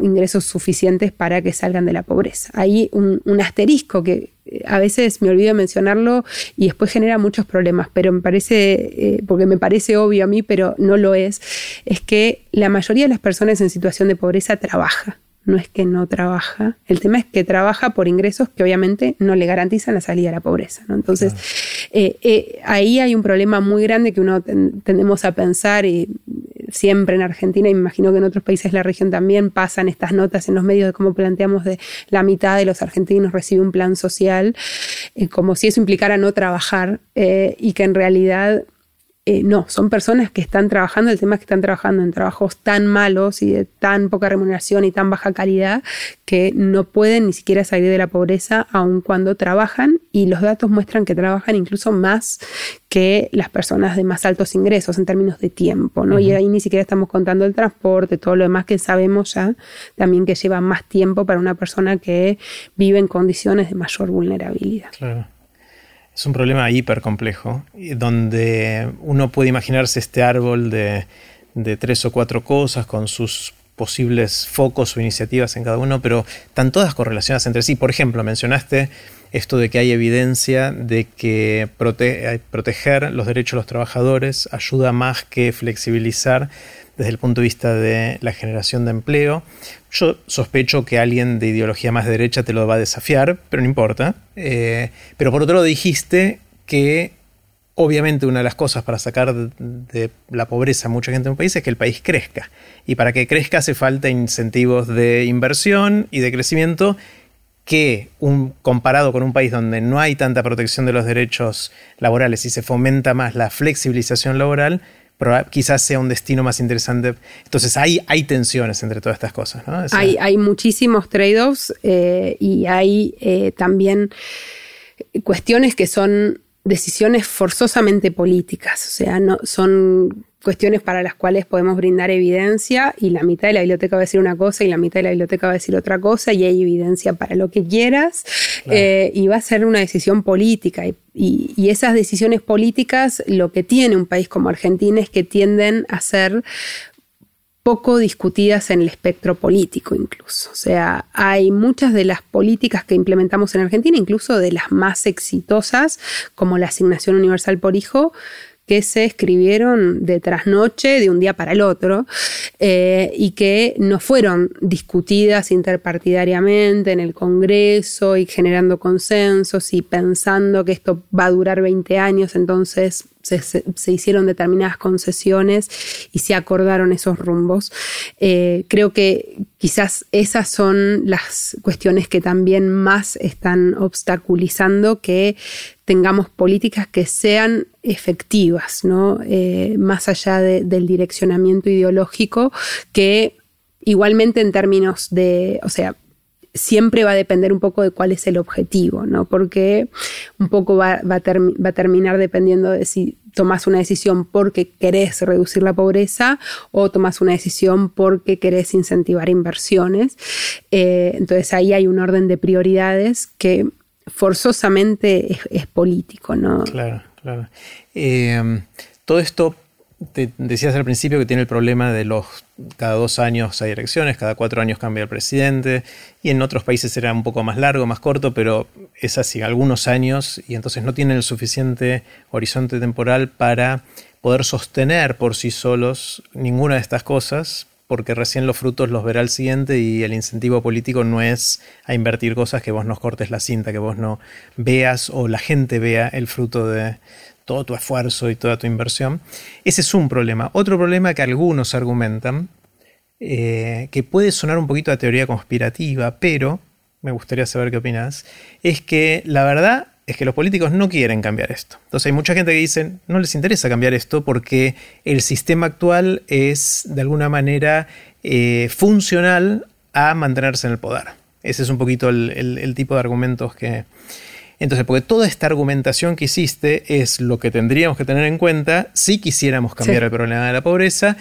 ingresos suficientes para que salgan de la pobreza. Hay un, un asterisco que a veces me olvido mencionarlo y después genera muchos problemas, pero me parece, eh, porque me parece obvio a mí, pero no lo es, es que la mayoría de las personas en situación de pobreza trabaja. No es que no trabaja, el tema es que trabaja por ingresos que obviamente no le garantizan la salida a la pobreza. Entonces, eh, eh, ahí hay un problema muy grande que uno tendemos a pensar y siempre en Argentina, y me imagino que en otros países de la región también pasan estas notas en los medios de cómo planteamos de la mitad de los argentinos recibe un plan social, eh, como si eso implicara no trabajar eh, y que en realidad eh, no, son personas que están trabajando, el tema es que están trabajando en trabajos tan malos y de tan poca remuneración y tan baja calidad que no pueden ni siquiera salir de la pobreza aun cuando trabajan y los datos muestran que trabajan incluso más que las personas de más altos ingresos en términos de tiempo, ¿no? Y ahí ni siquiera estamos contando el transporte, todo lo demás que sabemos ya, también que lleva más tiempo para una persona que vive en condiciones de mayor vulnerabilidad. Claro. Es un problema hiper complejo, donde uno puede imaginarse este árbol de, tres o cuatro cosas con sus posibles focos o iniciativas en cada uno, pero están todas correlacionadas entre sí. Por ejemplo, mencionaste esto de que hay evidencia de que proteger los derechos de los trabajadores ayuda más que flexibilizar desde el punto de vista de la generación de empleo. Yo sospecho que alguien de ideología más derecha te lo va a desafiar, pero no importa. Eh, pero por otro lado dijiste que obviamente una de las cosas para sacar de, la pobreza a mucha gente en un país es que el país crezca. Y para que crezca hace falta incentivos de inversión y de crecimiento que comparado con un país donde no hay tanta protección de los derechos laborales y se fomenta más la flexibilización laboral, quizás sea un destino más interesante. Entonces hay, hay tensiones entre todas estas cosas. hay, hay, muchísimos trade-offs eh, y hay eh, también cuestiones que son decisiones forzosamente políticas, o sea, no, son cuestiones para las cuales podemos brindar evidencia y la mitad de la biblioteca va a decir una cosa y la mitad de la biblioteca va a decir otra cosa y hay evidencia para lo que quieras eh, y va a ser una decisión política y, y, esas decisiones políticas lo que tiene un país como Argentina es que tienden a ser poco discutidas en el espectro político incluso. O sea, hay muchas de las políticas que implementamos en Argentina, incluso de las más exitosas, como la asignación universal por hijo, que se escribieron de trasnoche, de un día para el otro, eh, y que no fueron discutidas interpartidariamente en el Congreso y generando consensos y pensando que esto va a durar 20 años, entonces se, hicieron determinadas concesiones y se acordaron esos rumbos. Eh, creo que quizás esas son las cuestiones que también más están obstaculizando que tengamos políticas que sean efectivas, ¿no? Eh, más allá del direccionamiento ideológico, que igualmente en términos de, o sea, siempre va a depender un poco de cuál es el objetivo, ¿no? Porque un poco va, a terminar dependiendo de si tomas una decisión porque querés reducir la pobreza o tomas una decisión porque querés incentivar inversiones. Eh, entonces ahí hay un orden de prioridades que forzosamente es, político, ¿no? Claro, claro. Eh, todo esto decías al principio que tiene el problema de los cada dos años hay elecciones, cada cuatro años cambia el presidente, y en otros países será un poco más largo, más corto, pero es así, algunos años, y entonces no tienen el suficiente horizonte temporal para poder sostener por sí solos ninguna de estas cosas, porque recién los frutos los verá el siguiente y el incentivo político no es a invertir cosas que vos nos cortes la cinta, que vos no veas o la gente vea el fruto de, todo tu esfuerzo y toda tu inversión. Ese es un problema. Otro problema que algunos argumentan, eh, que puede sonar un poquito a teoría conspirativa, pero me gustaría saber qué opinas, es que la verdad es que los políticos no quieren cambiar esto. Entonces hay mucha gente que dice, no les interesa cambiar esto porque el sistema actual es de alguna manera eh, funcional a mantenerse en el poder. Ese es un poquito el tipo de argumentos que, Entonces, porque toda esta argumentación que hiciste es lo que tendríamos que tener en cuenta si quisiéramos cambiar el problema de la pobreza.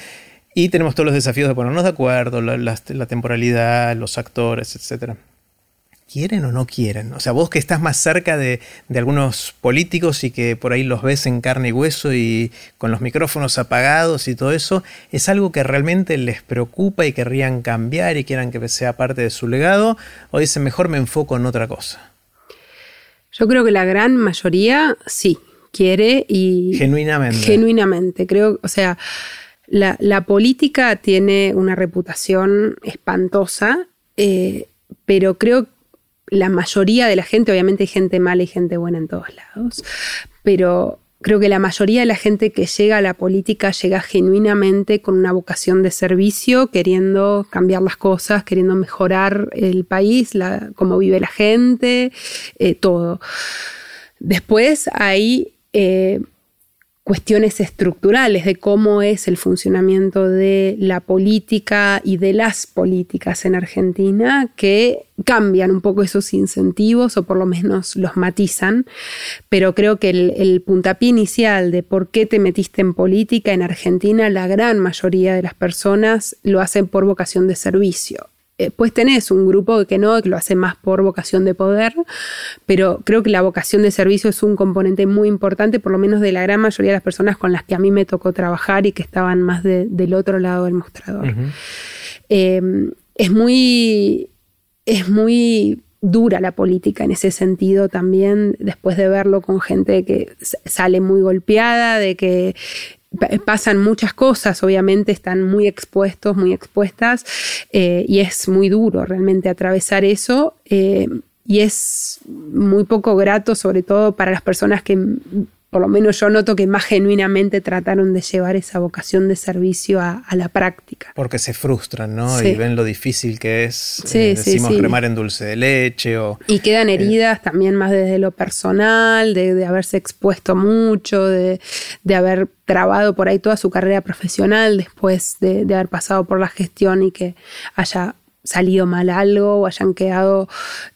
Y tenemos todos los desafíos de ponernos de acuerdo, la, temporalidad, los actores, etc. ¿Quieren o no quieren? O sea, vos que estás más cerca de, de, algunos políticos y que por ahí los ves en carne y hueso y con los micrófonos apagados y todo eso, ¿es algo que realmente les preocupa y querrían cambiar y quieran que sea parte de su legado? ¿O dicen mejor me enfoco en otra cosa? Yo creo que la gran mayoría sí, quiere y... Genuinamente. Genuinamente, creo, o sea, la, política tiene una reputación espantosa, eh, pero creo que la mayoría de la gente, obviamente hay gente mala y gente buena en todos lados, pero creo que la mayoría de la gente que llega a la política llega genuinamente con una vocación de servicio, queriendo cambiar las cosas, queriendo mejorar el país, la, cómo vive la gente, eh, todo. Después hay eh, cuestiones estructurales de cómo es el funcionamiento de la política y de las políticas en Argentina que cambian un poco esos incentivos o por lo menos los matizan, pero creo que el, puntapié inicial de por qué te metiste en política en Argentina, la gran mayoría de las personas lo hacen por vocación de servicio eh, pues tenés un grupo que no, que lo hace más por vocación de poder, pero creo que la vocación de servicio es un componente muy importante, por lo menos de la gran mayoría de las personas con las que a mí me tocó trabajar y que estaban más del otro lado del mostrador. Em, es muy. Es muy dura la política en ese sentido también, después de verlo con gente que sale muy golpeada, de que pasan muchas cosas, obviamente están muy expuestos, muy expuestas, eh, y es muy duro realmente atravesar eso, eh, y es muy poco grato, sobre todo para las personas que por lo menos yo noto que más genuinamente trataron de llevar esa vocación de servicio a, la práctica. Porque se frustran, ¿no? Y ven lo difícil que es, eh, decimos, remar en dulce de leche o... Y quedan eh, heridas también más desde lo personal, de, haberse expuesto mucho, de, haber trabado por ahí toda su carrera profesional después de, de haber pasado por la gestión y que haya salido mal algo o hayan quedado,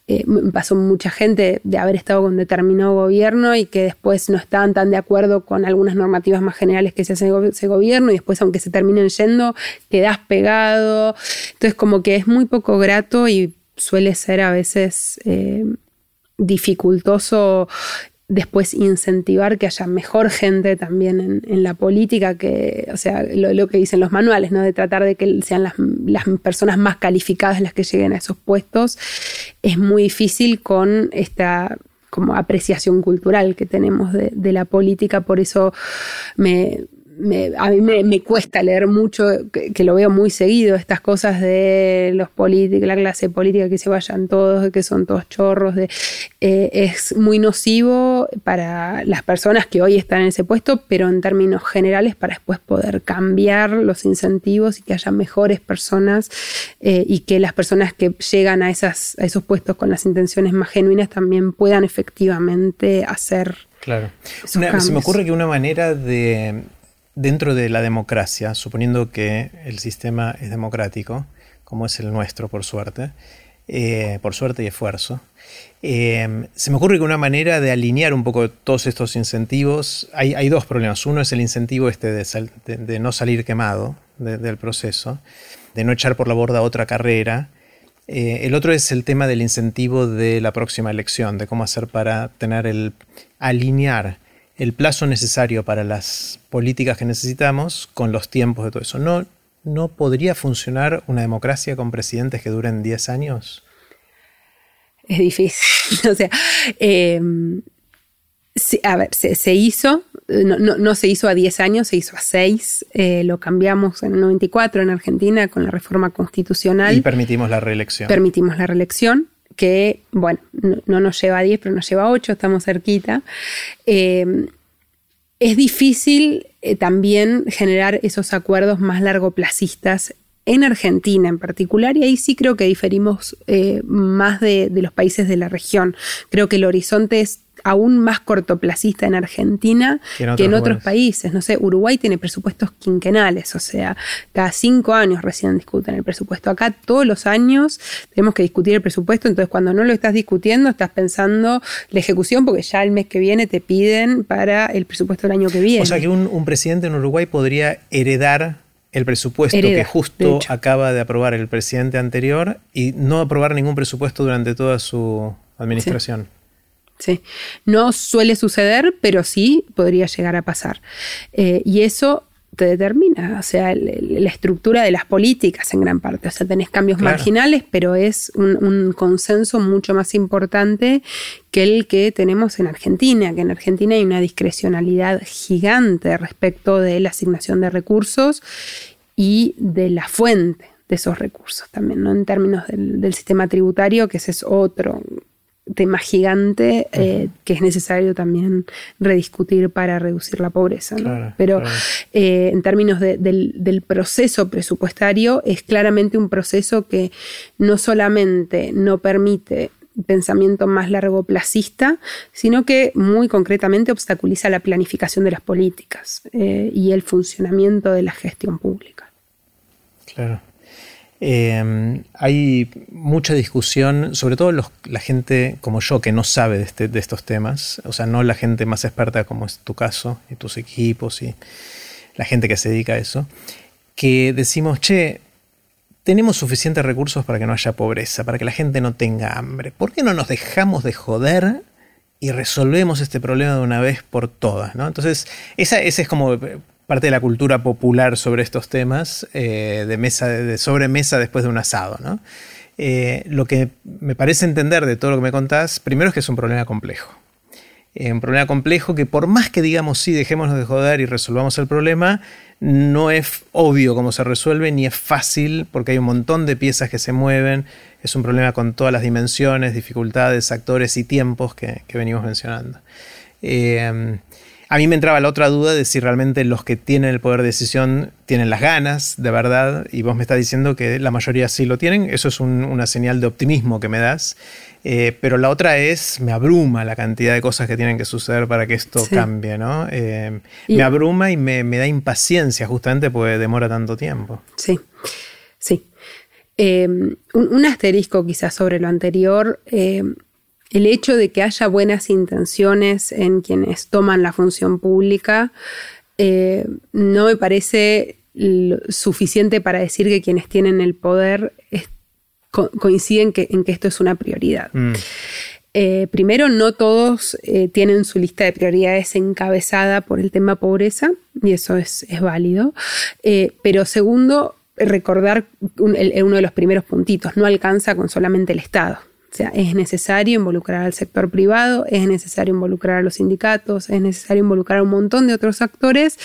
eh, pasó mucha gente de haber estado con determinado gobierno y que después no estaban tan de acuerdo con algunas normativas más generales que se hace ese gobierno y después aunque se terminen yendo, quedas pegado. Entonces como que es muy poco grato y suele ser a veces eh, dificultoso después incentivar que haya mejor gente también en, la política, que, o sea, lo, que dicen los manuales, ¿no? De tratar de que sean las, personas más calificadas las que lleguen a esos puestos, es muy difícil con esta como apreciación cultural que tenemos de la política, por eso me, a mí me, cuesta leer mucho, que, lo veo muy seguido, estas cosas de los políticos, la clase política que se vayan todos, que son todos chorros, de, eh, es muy nocivo para las personas que hoy están en ese puesto, pero en términos generales para después poder cambiar los incentivos y que haya mejores personas eh, y que las personas que llegan a, esas, a esos puestos con las intenciones más genuinas también puedan efectivamente hacer. Claro. se me ocurre que una manera de, dentro de la democracia, suponiendo que el sistema es democrático, como es el nuestro, por suerte, eh, por suerte y esfuerzo, eh, se me ocurre que una manera de alinear un poco todos estos incentivos, hay, dos problemas. Uno es el incentivo este de, no salir quemado del proceso, de no echar por la borda otra carrera. Eh, el otro es el tema del incentivo de la próxima elección, de cómo hacer para tener el alinear el plazo necesario para las políticas que necesitamos con los tiempos de todo eso. ¿No, no podría funcionar una democracia con presidentes que duren 10 años? Es difícil. o sea, em, a ver, se, hizo, no, se hizo a 10 años, se hizo a 6. Eh, lo cambiamos en el 94 en Argentina con la reforma constitucional. Y permitimos la reelección. Permitimos la reelección que, bueno, no, nos lleva a 10, pero nos lleva a 8, estamos cerquita. Eh, es difícil eh, también generar esos acuerdos más largoplacistas en Argentina en particular, y ahí sí creo que diferimos eh, más de, los países de la región. Creo que el horizonte es aún más cortoplacista en Argentina que en otros, países. No sé, Uruguay tiene presupuestos quinquenales, o sea, cada cinco años recién discuten el presupuesto. Acá todos los años tenemos que discutir el presupuesto, entonces cuando no lo estás discutiendo estás pensando la ejecución porque ya el mes que viene te piden para el presupuesto del año que viene. O sea que un, presidente en Uruguay podría heredar el presupuesto que justo acaba de aprobar el presidente anterior y no aprobar ningún presupuesto durante toda su administración. Sí. No suele suceder, pero sí podría llegar a pasar. Eh, y eso te determina, o sea, la estructura de las políticas en gran parte. O sea, tenés cambios marginales, pero es un, consenso mucho más importante que el que tenemos en Argentina, que en Argentina hay una discrecionalidad gigante respecto de la asignación de recursos y de la fuente de esos recursos también, ¿no? En términos del, del sistema tributario, que ese es otro tema gigante eh, que es necesario también rediscutir para reducir la pobreza. Pero eh, en términos del, proceso presupuestario, es claramente un proceso que no solamente no permite pensamiento más largo placista, sino que muy concretamente obstaculiza la planificación de las políticas eh, y el funcionamiento de la gestión pública. Claro. Em, hay mucha discusión, sobre todo la gente como yo que no sabe este, de, estos temas, o sea, no la gente más experta como es tu caso y tus equipos y la gente que se dedica a eso, que decimos, che, tenemos suficientes recursos para que no haya pobreza, para que la gente no tenga hambre. ¿Por qué no nos dejamos de joder y resolvemos este problema de una vez por todas? Entonces, esa, ese es como parte de la cultura popular sobre estos temas, eh, de, mesa, de sobremesa después de un asado. ¿no? Eh, lo que me parece entender de todo lo que me contás, primero es que es un problema complejo. Eh, un problema complejo que por más que digamos sí, dejémonos de joder y resolvamos el problema, no es obvio cómo se resuelve ni es fácil porque hay un montón de piezas que se mueven. Es un problema con todas las dimensiones, dificultades, actores y tiempos que, venimos mencionando. A mí me entraba la otra duda de si realmente los que tienen el poder de decisión tienen las ganas, de verdad, y vos me estás diciendo que la mayoría sí lo tienen, eso es una señal de optimismo que me das, eh, pero la otra es, me abruma la cantidad de cosas que tienen que suceder para que esto cambie, ¿no? Eh, me abruma y me, da impaciencia justamente porque demora tanto tiempo. Sí, sí. Eh, un, asterisco quizás sobre lo anterior el hecho de que haya buenas intenciones en quienes toman la función pública eh, no me parece suficiente para decir que quienes tienen el poder coinciden en que esto es una prioridad. Mm. Eh, primero, no todos eh, tienen su lista de prioridades encabezada por el tema pobreza, y eso es, válido. pero segundo, recordar uno de los primeros puntitos, no alcanza con solamente el Estado. O sea, es necesario involucrar al sector privado, es necesario involucrar a los sindicatos, es necesario involucrar a un montón de otros actores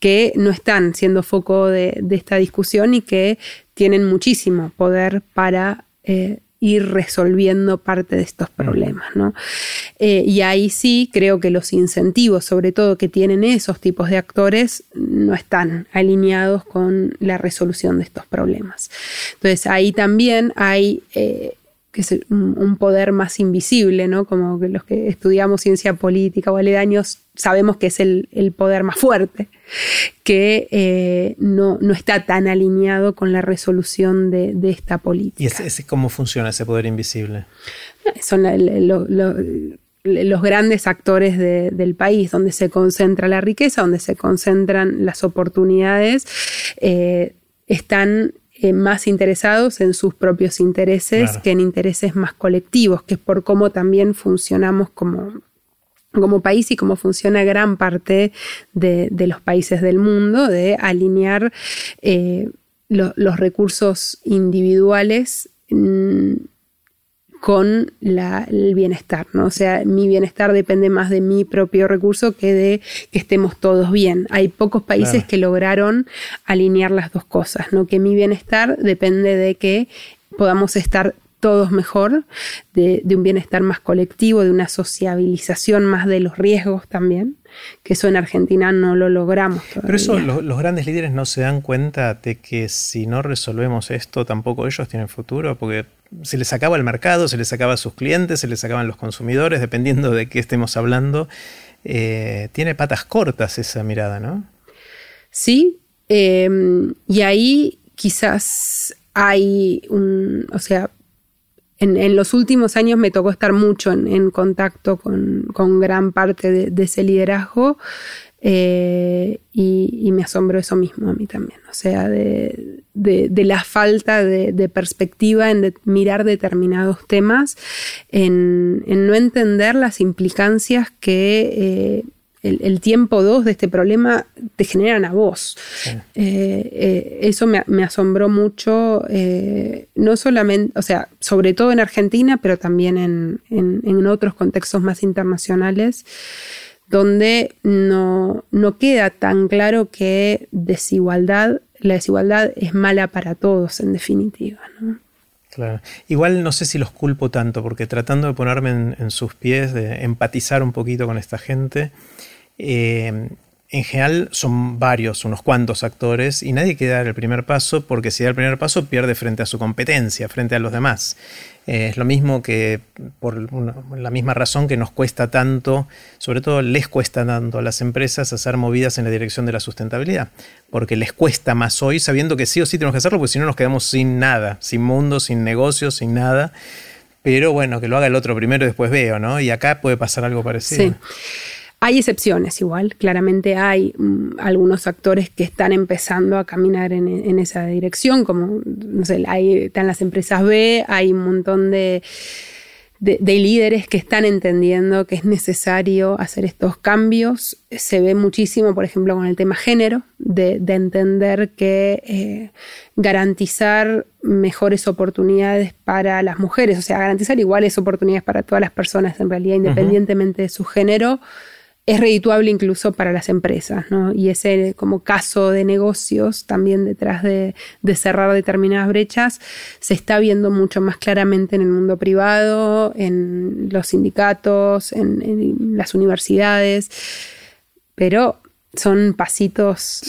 que no están siendo foco de, esta discusión y que tienen muchísimo poder para eh, ir resolviendo parte de estos problemas. ¿no? Eh, y ahí sí creo que los incentivos, sobre todo que tienen esos tipos de actores, no están alineados con la resolución de estos problemas. Entonces ahí también hay eh, que es un, poder más invisible, ¿no? Como que los que estudiamos ciencia política o aledaños sabemos que es el, poder más fuerte, que eh, no, está tan alineado con la resolución de, esta política. ¿Y ese, cómo funciona ese poder invisible? Son los grandes actores del país, donde se concentra la riqueza, donde se concentran las oportunidades, eh, están eh, más interesados en sus propios intereses que en intereses más colectivos, que es por cómo también funcionamos como, como país y cómo funciona gran parte de, los países del mundo, de alinear eh, los recursos individuales. Mm, con el bienestar, ¿no? O sea, mi bienestar depende más de mi propio recurso que de que estemos todos bien. Hay pocos países que lograron alinear las dos cosas, ¿no? Que mi bienestar depende de que podamos estar todos mejor, de, un bienestar más colectivo, de una sociabilización más de los riesgos también, que eso en Argentina no lo logramos. Pero eso los grandes líderes no se dan cuenta de que si no resolvemos esto, tampoco ellos tienen futuro, porque se les acaba el mercado, se les acaba sus clientes, se les acaban los consumidores, dependiendo de qué estemos hablando. Eh, tiene patas cortas esa mirada, ¿no? Sí, em, y ahí quizás hay un, o sea, en, los últimos años me tocó estar mucho en, contacto con, gran parte de, ese liderazgo eh, y, me asombró eso mismo a mí también, o sea, de, la falta de, perspectiva en mirar determinados temas, en, no entender las implicancias que... Eh, el, tiempo dos de este problema te generan a vos. Eh, eh, eso me, asombró mucho, eh, no solamente, o sea, sobre todo en Argentina, pero también en, otros contextos más internacionales, donde no, queda tan claro que desigualdad, la desigualdad es mala para todos, en definitiva. Claro. Igual no sé si los culpo tanto, porque tratando de ponerme en, sus pies, de empatizar un poquito con esta gente, eh, en general son varios, unos cuantos actores, y nadie quiere dar el primer paso porque si da el primer paso pierde frente a su competencia, frente a los demás. Eh, es lo mismo que por la misma razón que nos cuesta tanto, sobre todo les cuesta tanto a las empresas hacer movidas en la dirección de la sustentabilidad, porque les cuesta más hoy sabiendo que sí o sí tenemos que hacerlo, porque si no nos quedamos sin nada, sin mundo, sin negocios, sin nada. Pero bueno, que lo haga el otro primero y después veo, ¿no? Y acá puede pasar algo parecido. Sí. Hay excepciones igual, claramente hay mm, algunos actores que están empezando a caminar en, esa dirección, como, no sé, hay, están las empresas B, hay un montón de, de, líderes que están entendiendo que es necesario hacer estos cambios. Se ve muchísimo, por ejemplo, con el tema género, de, entender que eh, garantizar mejores oportunidades para las mujeres, o sea, garantizar iguales oportunidades para todas las personas en realidad, independientemente de su género, es redituable incluso para las empresas, ¿no? Y ese como caso de negocios también detrás de, cerrar determinadas brechas se está viendo mucho más claramente en el mundo privado, en los sindicatos, en, las universidades, pero son pasitos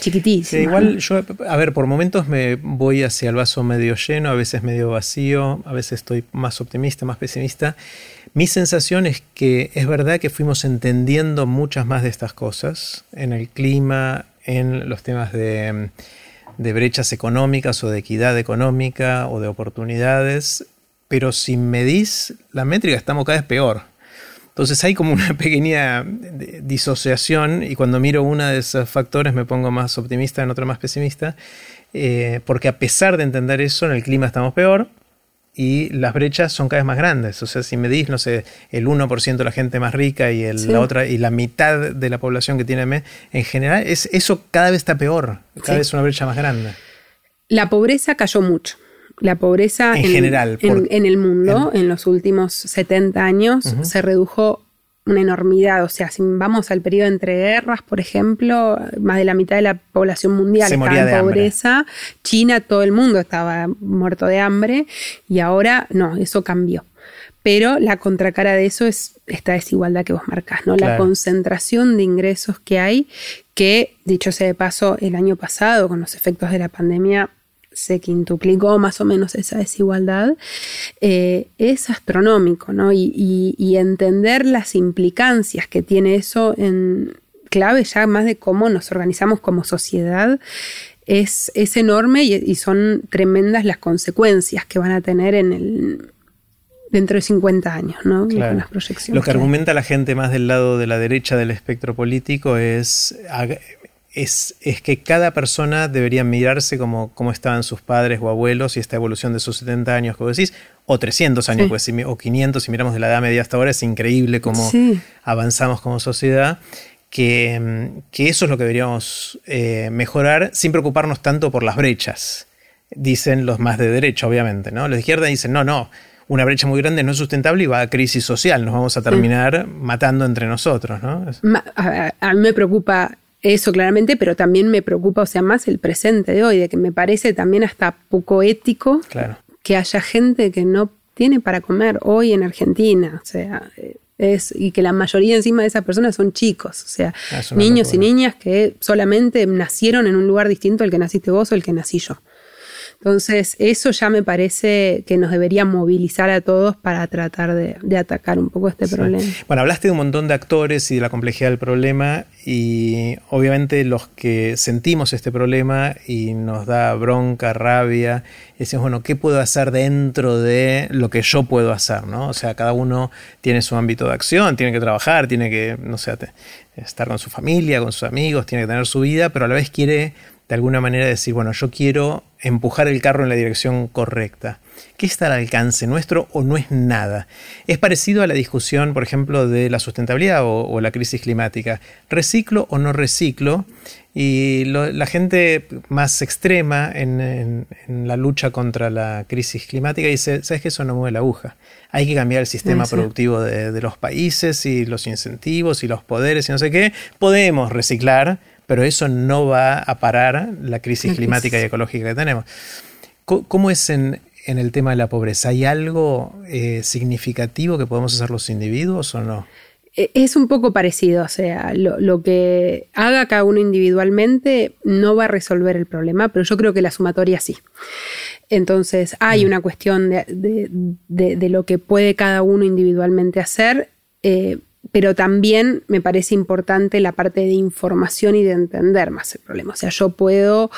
chiquitísimos. igual yo, a ver, por momentos me voy hacia el vaso medio lleno, a veces medio vacío, a veces estoy más optimista, más pesimista. Mi sensación es que es verdad que fuimos entendiendo muchas más de estas cosas en el clima, en los temas de, brechas económicas o de equidad económica o de oportunidades, pero si medís la métrica estamos cada vez peor. Entonces hay como una pequeña disociación y cuando miro uno de esos factores me pongo más optimista, en otro más pesimista, eh, porque a pesar de entender eso, en el clima estamos peor, y las brechas son cada vez más grandes. O sea, si medís, no sé, el 1% de la gente más rica y el, la otra y la mitad de la población que tiene en general, es, eso cada vez está peor, cada vez es una brecha más grande. La pobreza cayó mucho. La pobreza en, general en, el mundo en, los últimos 70 años se redujo una enormidad. O sea, si vamos al periodo entre guerras, por ejemplo, más de la mitad de la población mundial estaba en pobreza. China, todo el mundo estaba muerto de hambre. Y ahora, no, eso cambió. Pero la contracara de eso es esta desigualdad que vos marcás, ¿no? La concentración de ingresos que hay, que, dicho sea de paso, el año pasado, con los efectos de la pandemia, se quintuplicó más o menos esa desigualdad, eh, es astronómico, ¿no? Y, entender las implicancias que tiene eso en clave ya más de cómo nos organizamos como sociedad es, es enorme y, son tremendas las consecuencias que van a tener en el dentro de 50 años, ¿no? Con las proyecciones. Lo que argumenta la gente más del lado de la derecha del espectro político es es, que cada persona debería mirarse como, como, estaban sus padres o abuelos y esta evolución de sus 70 años que decís, o 300 años, pues, o 500, si miramos de la edad media hasta ahora, es increíble cómo avanzamos como sociedad. Que, eso es lo que deberíamos eh, mejorar sin preocuparnos tanto por las brechas, dicen los más de derecha, obviamente. ¿no? Los de izquierda dicen, no, no, una brecha muy grande no es sustentable y va a crisis social, nos vamos a terminar matando entre nosotros. ¿no? a, mí me preocupa eso claramente, pero también me preocupa, o sea, más el presente de hoy, de que me parece también hasta poco ético que haya gente que no tiene para comer hoy en Argentina. O sea, es, y que la mayoría encima de esas personas son chicos, o sea, niños y niñas que solamente nacieron en un lugar distinto al que naciste vos o el que nací yo. Entonces, eso ya me parece que nos debería movilizar a todos para tratar de, atacar un poco este problema. Bueno, hablaste de un montón de actores y de la complejidad del problema y obviamente los que sentimos este problema y nos da bronca, rabia, decimos, bueno, ¿qué puedo hacer dentro de lo que yo puedo hacer? ¿no? O sea, cada uno tiene su ámbito de acción, tiene que trabajar, tiene que, no sé, estar con su familia, con sus amigos, tiene que tener su vida, pero a la vez quiere de alguna manera decir, bueno, yo quiero empujar el carro en la dirección correcta. ¿Qué está al alcance nuestro o no es nada? Es parecido a la discusión, por ejemplo, de la sustentabilidad o, la crisis climática. ¿Reciclo o no reciclo? Y la gente más extrema en, la lucha contra la crisis climática dice, ¿sabes que eso no mueve la aguja? Hay que cambiar el sistema productivo de, de los países y los incentivos y los poderes y no sé qué. Podemos reciclar, pero eso no va a parar la crisis climática y ecológica que tenemos. ¿Cómo es en, el tema de la pobreza? ¿Hay algo eh, significativo que podemos hacer los individuos o no? E, es un poco parecido, o sea, lo, que haga cada uno individualmente no va a resolver el problema, pero yo creo que la sumatoria sí. Entonces, hay mm. una cuestión de, lo que puede cada uno individualmente hacer. Eh, pero también me parece importante la parte de información y de entender más el problema. O sea, yo puedo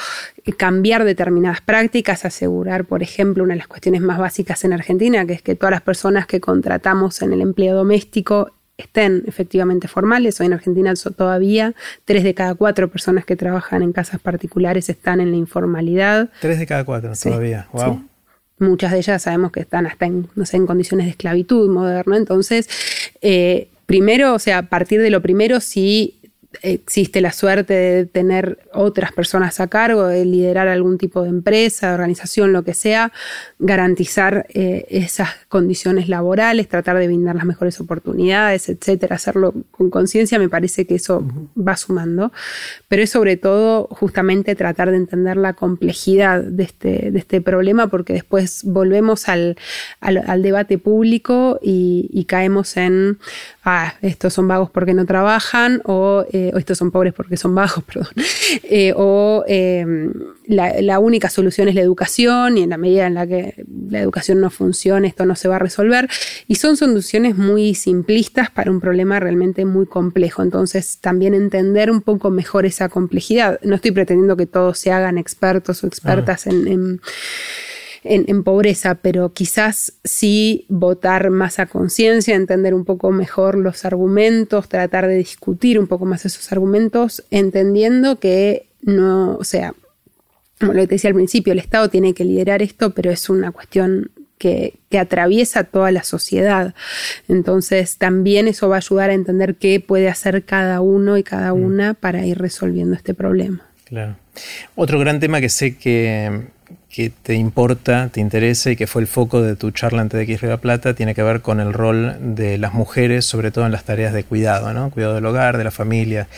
cambiar determinadas prácticas, asegurar, por ejemplo, una de las cuestiones más básicas en Argentina, que es que todas las personas que contratamos en el empleo doméstico estén efectivamente formales. Hoy en Argentina todavía tres de cada cuatro personas que trabajan en casas particulares están en la informalidad. Tres de cada cuatro todavía, wow. Muchas de ellas sabemos que están hasta en, no sé, en condiciones de esclavitud moderna. Entonces, eh, primero, o sea, a partir de lo primero, sí existe la suerte de tener otras personas a cargo, de liderar algún tipo de empresa, de organización, lo que sea, garantizar eh, esas condiciones laborales, tratar de brindar las mejores oportunidades, etcétera, hacerlo con conciencia, me parece que eso va sumando, pero es sobre todo justamente tratar de entender la complejidad de este, de este problema, porque después volvemos al, debate público y, caemos en, ah, estos son vagos porque no trabajan, o eh, o estos son pobres porque son bajos, perdón, eh, o em, la, única solución es la educación y en la medida en la que la educación no funcione, esto no se va a resolver. Y son soluciones muy simplistas para un problema realmente muy complejo. Entonces, también entender un poco mejor esa complejidad. No estoy pretendiendo que todos se hagan expertos o expertas en en, pobreza, pero quizás sí votar más a conciencia, entender un poco mejor los argumentos, tratar de discutir un poco más esos argumentos, entendiendo que no, o sea, como lo que te decía al principio, el Estado tiene que liderar esto, pero es una cuestión que, que, atraviesa toda la sociedad. Entonces, también eso va a ayudar a entender qué puede hacer cada uno y cada mm. una para ir resolviendo este problema. Claro. Otro gran tema que sé que, que te importa, te interesa y que fue el foco de tu charla ante de X La Plata tiene que ver con el rol de las mujeres, sobre todo en las tareas de cuidado, ¿no? Cuidado del hogar, de la familia.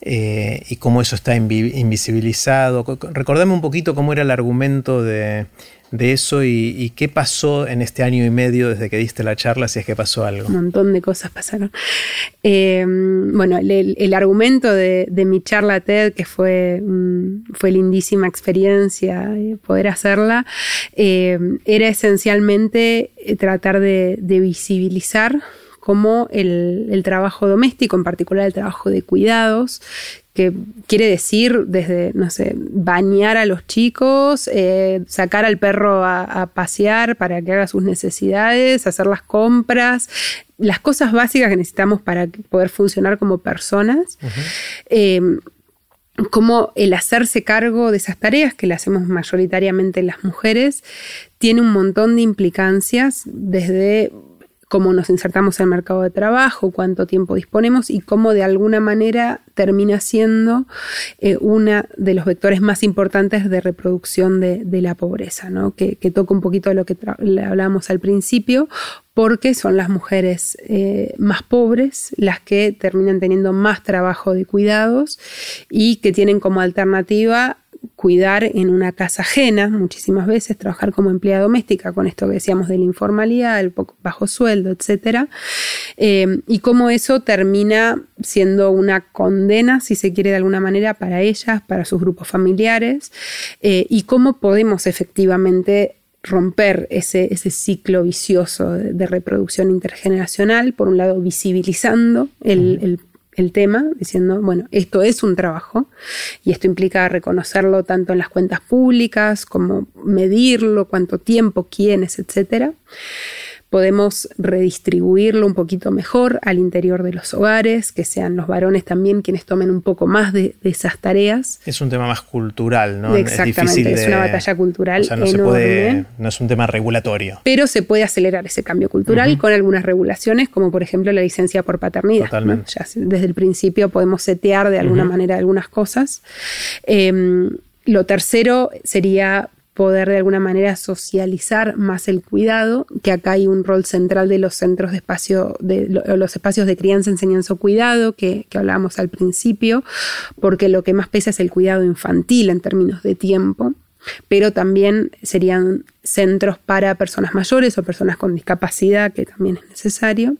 Eh, y cómo eso está invisibilizado. Recordame un poquito cómo era el argumento de, de eso y, qué pasó en este año y medio desde que diste la charla, si es que pasó algo. Un montón de cosas pasaron. Eh, bueno, el, argumento de, mi charla TED, que fue, fue lindísima experiencia eh, poder hacerla, eh, era esencialmente tratar de, visibilizar cómo el, trabajo doméstico, en particular el trabajo de cuidados, que quiere decir desde, no sé, bañar a los chicos, eh, sacar al perro a, pasear para que haga sus necesidades, hacer las compras, las cosas básicas que necesitamos para poder funcionar como personas. Eh, como el hacerse cargo de esas tareas que le hacemos mayoritariamente las mujeres tiene un montón de implicancias desde cómo nos insertamos en el mercado de trabajo, cuánto tiempo disponemos y cómo de alguna manera termina siendo eh, uno de los vectores más importantes de reproducción de, la pobreza, ¿no? que, toca un poquito de lo que hablábamos al principio, porque son las mujeres eh, más pobres las que terminan teniendo más trabajo de cuidados y que tienen como alternativa cuidar en una casa ajena, muchísimas veces trabajar como empleada doméstica, con esto que decíamos de la informalidad, el poco bajo sueldo, etcétera, eh, y cómo eso termina siendo una condena, si se quiere de alguna manera, para ellas, para sus grupos familiares, eh, y cómo podemos efectivamente romper ese, ese ciclo vicioso de, reproducción intergeneracional, por un lado visibilizando el, el, tema, diciendo, bueno, esto es un trabajo y esto implica reconocerlo tanto en las cuentas públicas como medirlo, cuánto tiempo, quiénes, etcétera podemos redistribuirlo un poquito mejor al interior de los hogares, que sean los varones también quienes tomen un poco más de, esas tareas. Es un tema más cultural, ¿no? Exactamente, es, una batalla cultural no enorme. no es un tema regulatorio. Pero se puede acelerar ese cambio cultural con algunas regulaciones, como por ejemplo la licencia por paternidad. Totalmente. Ya desde el principio podemos setear de alguna manera algunas cosas. Em, lo tercero sería poder de alguna manera socializar más el cuidado, que acá hay un rol central de los centros de espacio, de los espacios de crianza, enseñanza o cuidado, que, que hablábamos al principio, porque lo que más pesa es el cuidado infantil en términos de tiempo pero también serían centros para personas mayores o personas con discapacidad, que también es necesario.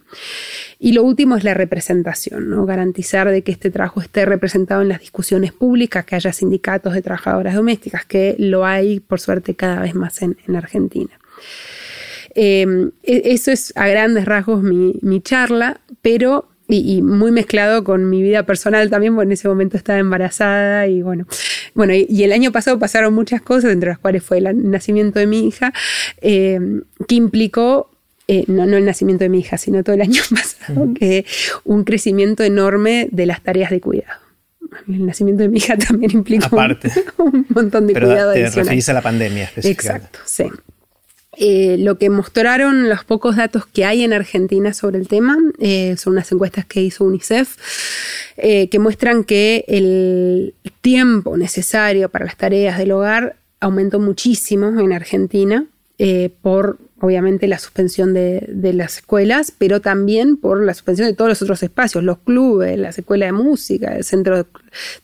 Y lo último es la representación, ¿no? garantizar de que este trabajo esté representado en las discusiones públicas, que haya sindicatos de trabajadoras domésticas, que lo hay, por suerte, cada vez más en, Argentina. Em, e, eso es a grandes rasgos mi charla, pero y, muy mezclado con mi vida personal también, porque en ese momento estaba embarazada y bueno, bueno, y, el año pasado pasaron muchas cosas, entre las cuales fue el nacimiento de mi hija, eh, que implicó eh, no, no, el nacimiento de mi hija, sino todo el año pasado, que un crecimiento enorme de las tareas de cuidado. El nacimiento de mi hija también implicó un, montón de Pero cuidado. Te referís a la pandemia Exacto, sí. Eh, lo que mostraron los pocos datos que hay en Argentina sobre el tema eh, son unas encuestas que hizo UNICEF eh, que muestran que el tiempo necesario para las tareas del hogar aumentó muchísimo en Argentina por obviamente la suspensión de, las escuelas, pero también por la suspensión de todos los otros espacios, los clubes, las escuelas de música, el centro de,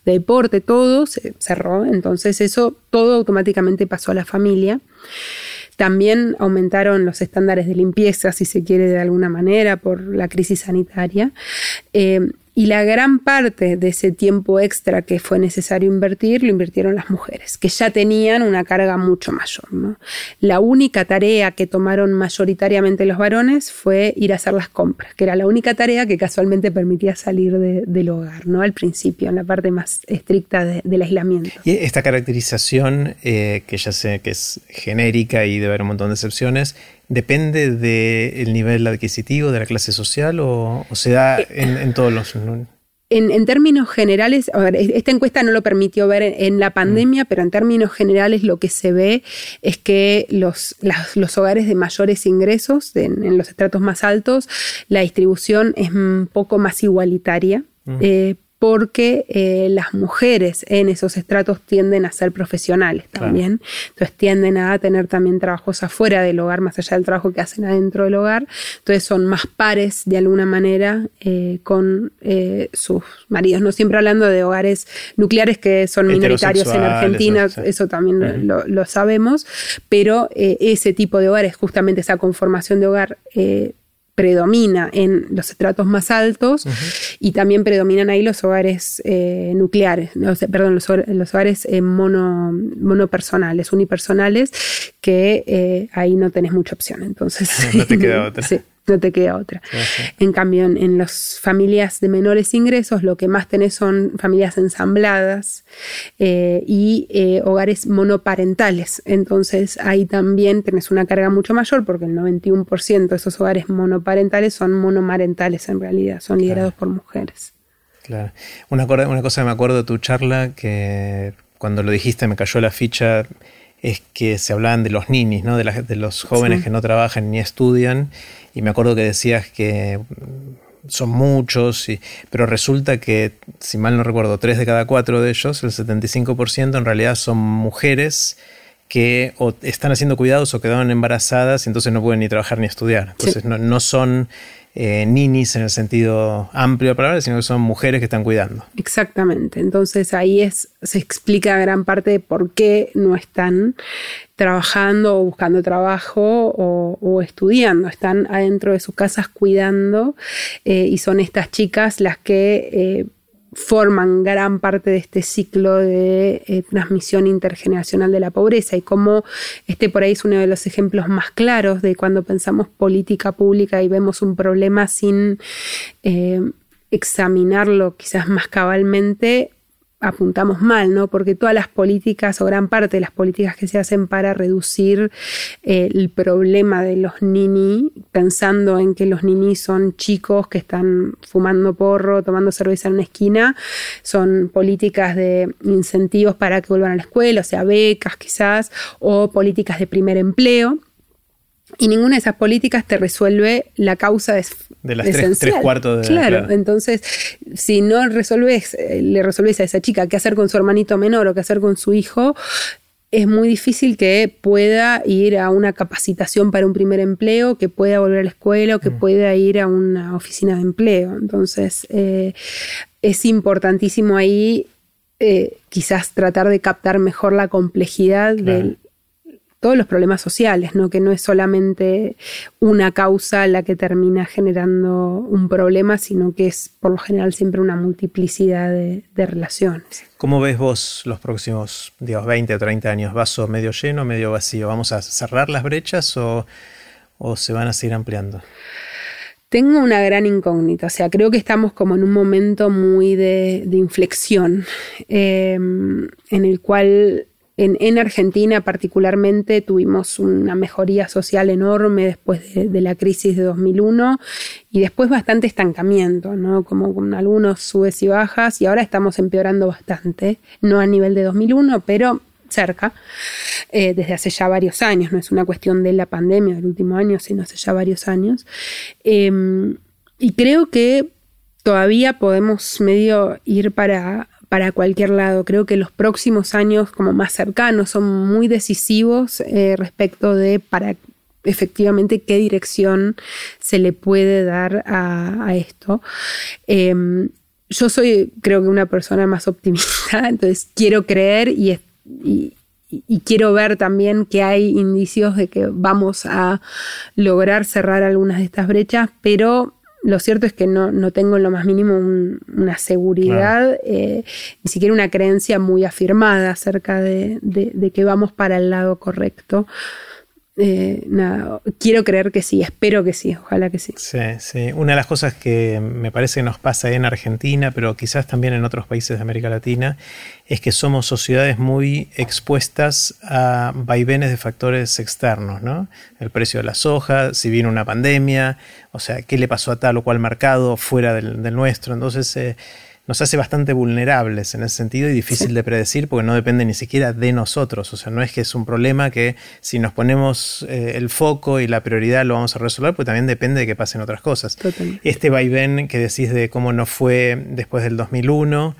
deporte, todo se cerró. Entonces eso todo automáticamente pasó a la familia. También aumentaron los estándares de limpieza, si se quiere de alguna manera, por la crisis sanitaria. Eh, y la gran parte de ese tiempo extra que fue necesario invertir lo invirtieron las mujeres, que ya tenían una carga mucho mayor. ¿no? La única tarea que tomaron mayoritariamente los varones fue ir a hacer las compras, que era la única tarea que casualmente permitía salir del hogar, ¿no? al principio, en la parte más estricta del aislamiento. Y esta caracterización, eh, que ya sé que es genérica y debe haber un montón de excepciones, ¿Depende del nivel adquisitivo de la clase social o, se da eh, en, todos los... En, términos generales, esta encuesta no lo permitió ver en, la pandemia, mm. pero en términos generales lo que se ve es que los, los hogares de mayores ingresos, en, los estratos más altos, la distribución es un poco más igualitaria. Mm. Eh, porque eh, las mujeres en esos estratos tienden a ser profesionales también. Entonces tienden a tener también trabajos afuera del hogar, más allá del trabajo que hacen adentro del hogar. Entonces son más pares de alguna manera eh, con eh, sus maridos. No siempre hablando de hogares nucleares que son minoritarios en Argentina, eso también lo, sabemos, pero ese tipo de hogares, justamente esa conformación de hogar predomina en los estratos más altos y también predominan ahí los hogares eh, nucleares, perdón, los, hogares eh, mono, monopersonales, unipersonales, que eh, ahí no tenés mucha opción. Entonces, no te queda otra no te queda otra. En cambio, en, las familias de menores ingresos, lo que más tenés son familias ensambladas eh, y eh, hogares monoparentales. Entonces, ahí también tenés una carga mucho mayor porque el 91% de esos hogares monoparentales son monomarentales en realidad, son liderados por mujeres. Claro. Una, una cosa que me acuerdo de tu charla, que cuando lo dijiste me cayó la ficha es que se hablaban de los ninis, ¿no? de, de los jóvenes que no trabajan ni estudian. Y me acuerdo que decías que son muchos, pero resulta que, si mal no recuerdo, tres de cada cuatro de ellos, el 75%, en realidad son mujeres que o están haciendo cuidados o quedaron embarazadas y entonces no pueden ni trabajar ni estudiar. Entonces no, son eh, ninis en el sentido amplio de la palabra, sino que son mujeres que están cuidando. Exactamente. Entonces ahí es, se explica gran parte de por qué no están trabajando o buscando trabajo o, estudiando, están adentro de sus casas cuidando eh, y son estas chicas las que eh, forman gran parte de este ciclo de eh, transmisión intergeneracional de la pobreza y cómo este por ahí es uno de los ejemplos más claros de cuando pensamos política pública y vemos un problema sin examinarlo quizás más cabalmente, apuntamos mal, ¿no? Porque todas las políticas o gran parte de las políticas que se hacen para reducir eh, el problema de los nini, pensando en que los nini son chicos que están fumando porro, tomando cerveza en una esquina, son políticas de incentivos para que vuelvan a la escuela, o sea, becas quizás, o políticas de primer empleo. Y ninguna de esas políticas te resuelve la causa de, de las tres, cuartos de claro, entonces si no resolves, eh, le resolves a esa chica qué hacer con su hermanito menor o qué hacer con su hijo, es muy difícil que pueda ir a una capacitación para un primer empleo, que pueda volver a la escuela o que mm. pueda ir a una oficina de empleo. Entonces, eh, es importantísimo ahí eh, quizás tratar de captar mejor la complejidad del, todos los problemas sociales, ¿no? que no es solamente una causa la que termina generando un problema, sino que es por lo general siempre una multiplicidad de, relaciones. ¿Cómo ves vos los próximos, digamos, 20 o 30 años? ¿Vaso medio lleno, medio vacío? ¿Vamos a cerrar las brechas o, se van a seguir ampliando? Tengo una gran incógnita, o sea, creo que estamos como en un momento muy de, inflexión, eh, en el cual en, Argentina particularmente tuvimos una mejoría social enorme después de, la crisis de 2001 y después bastante estancamiento, ¿no? Como con algunos subes y bajas y ahora estamos empeorando bastante, no a nivel de 2001, pero cerca, eh, desde hace ya varios años, no es una cuestión de la pandemia del último año, sino hace ya varios años. Em, y creo que todavía podemos medio ir para para cualquier lado. Creo que los próximos años como más cercanos son muy decisivos eh, respecto de para efectivamente qué dirección se le puede dar a, esto. Em, yo soy creo que una persona más optimista, entonces quiero creer y, y quiero ver también que hay indicios de que vamos a lograr cerrar algunas de estas brechas, pero lo cierto es que no, tengo en lo más mínimo una seguridad, eh, ni siquiera una creencia muy afirmada acerca de, de, que vamos para el lado correcto. Eh, nada, quiero creer que sí, espero que sí, ojalá que sí. Sí, sí. Una de las cosas que me parece que nos pasa en Argentina, pero quizás también en otros países de América Latina, es que somos sociedades muy expuestas a vaivenes de factores externos, ¿no? El precio de la soja, si viene una pandemia, o sea, qué le pasó a tal o cual mercado fuera del, nuestro. Entonces, eh, nos hace bastante vulnerables en ese sentido y difícil de predecir porque no depende ni siquiera de nosotros. O sea, no es que es un problema que si nos ponemos eh, el foco y la prioridad lo vamos a resolver, pues también depende de que pasen otras cosas. Este vaivén que decís de cómo nos fue después del 2001,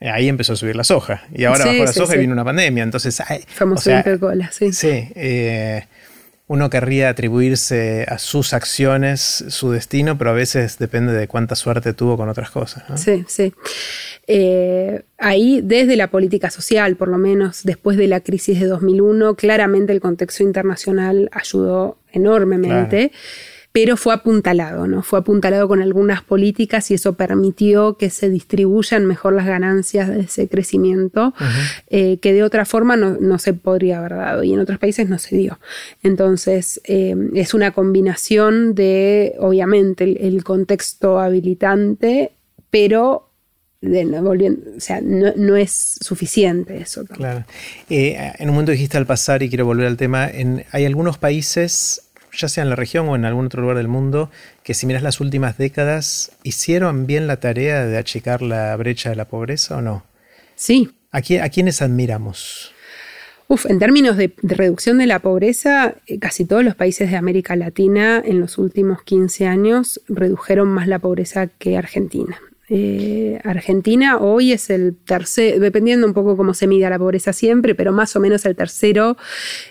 eh, ahí empezó a subir la soja. Y ahora bajó la soja y vino una pandemia. Entonces, Famoso o sí. Sí. Eh, uno querría atribuirse a sus acciones su destino, pero a veces depende de cuánta suerte tuvo con otras cosas. Sí, sí. Eh, ahí, desde la política social, por lo menos después de la crisis de 2001, claramente el contexto internacional ayudó enormemente pero fue apuntalado, ¿no? Fue apuntalado con algunas políticas y eso permitió que se distribuyan mejor las ganancias de ese crecimiento, eh, que de otra forma no, se podría haber dado y en otros países no se dio. Entonces, eh, es una combinación de, obviamente, el, contexto habilitante, pero volviendo, o sea, no, es suficiente eso. Claro. Eh, en un momento dijiste al pasar, y quiero volver al tema, en, hay algunos países ya sea en la región o en algún otro lugar del mundo, que si miras las últimas décadas, ¿hicieron bien la tarea de achicar la brecha de la pobreza o no? Sí. ¿A, quiénes admiramos? Uf, en términos de, reducción de la pobreza, eh, casi todos los países de América Latina en los últimos 15 años redujeron más la pobreza que Argentina. Eh, Argentina hoy es el tercer, dependiendo un poco cómo se mida la pobreza siempre, pero más o menos el tercero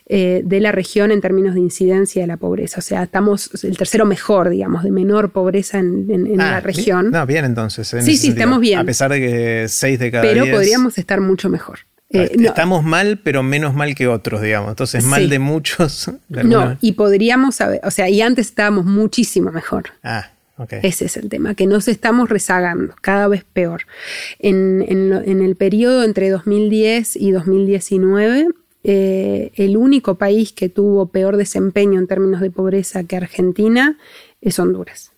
eh, de la región en términos de incidencia de la pobreza. O sea, estamos el tercero mejor, digamos, de menor pobreza en, la ah, región. no, bien entonces. sí, sí, estamos bien. A pesar de que seis de cada Pero podríamos estar mucho mejor. Eh, estamos mal, pero menos mal que otros, digamos. Entonces, mal de muchos. no, y podríamos saber, o sea, y antes estábamos muchísimo mejor. Ah, ese es el tema, que nos estamos rezagando, cada vez peor. En, el periodo entre 2010 y 2019, eh, el único país que tuvo peor desempeño en términos de pobreza que Argentina es Honduras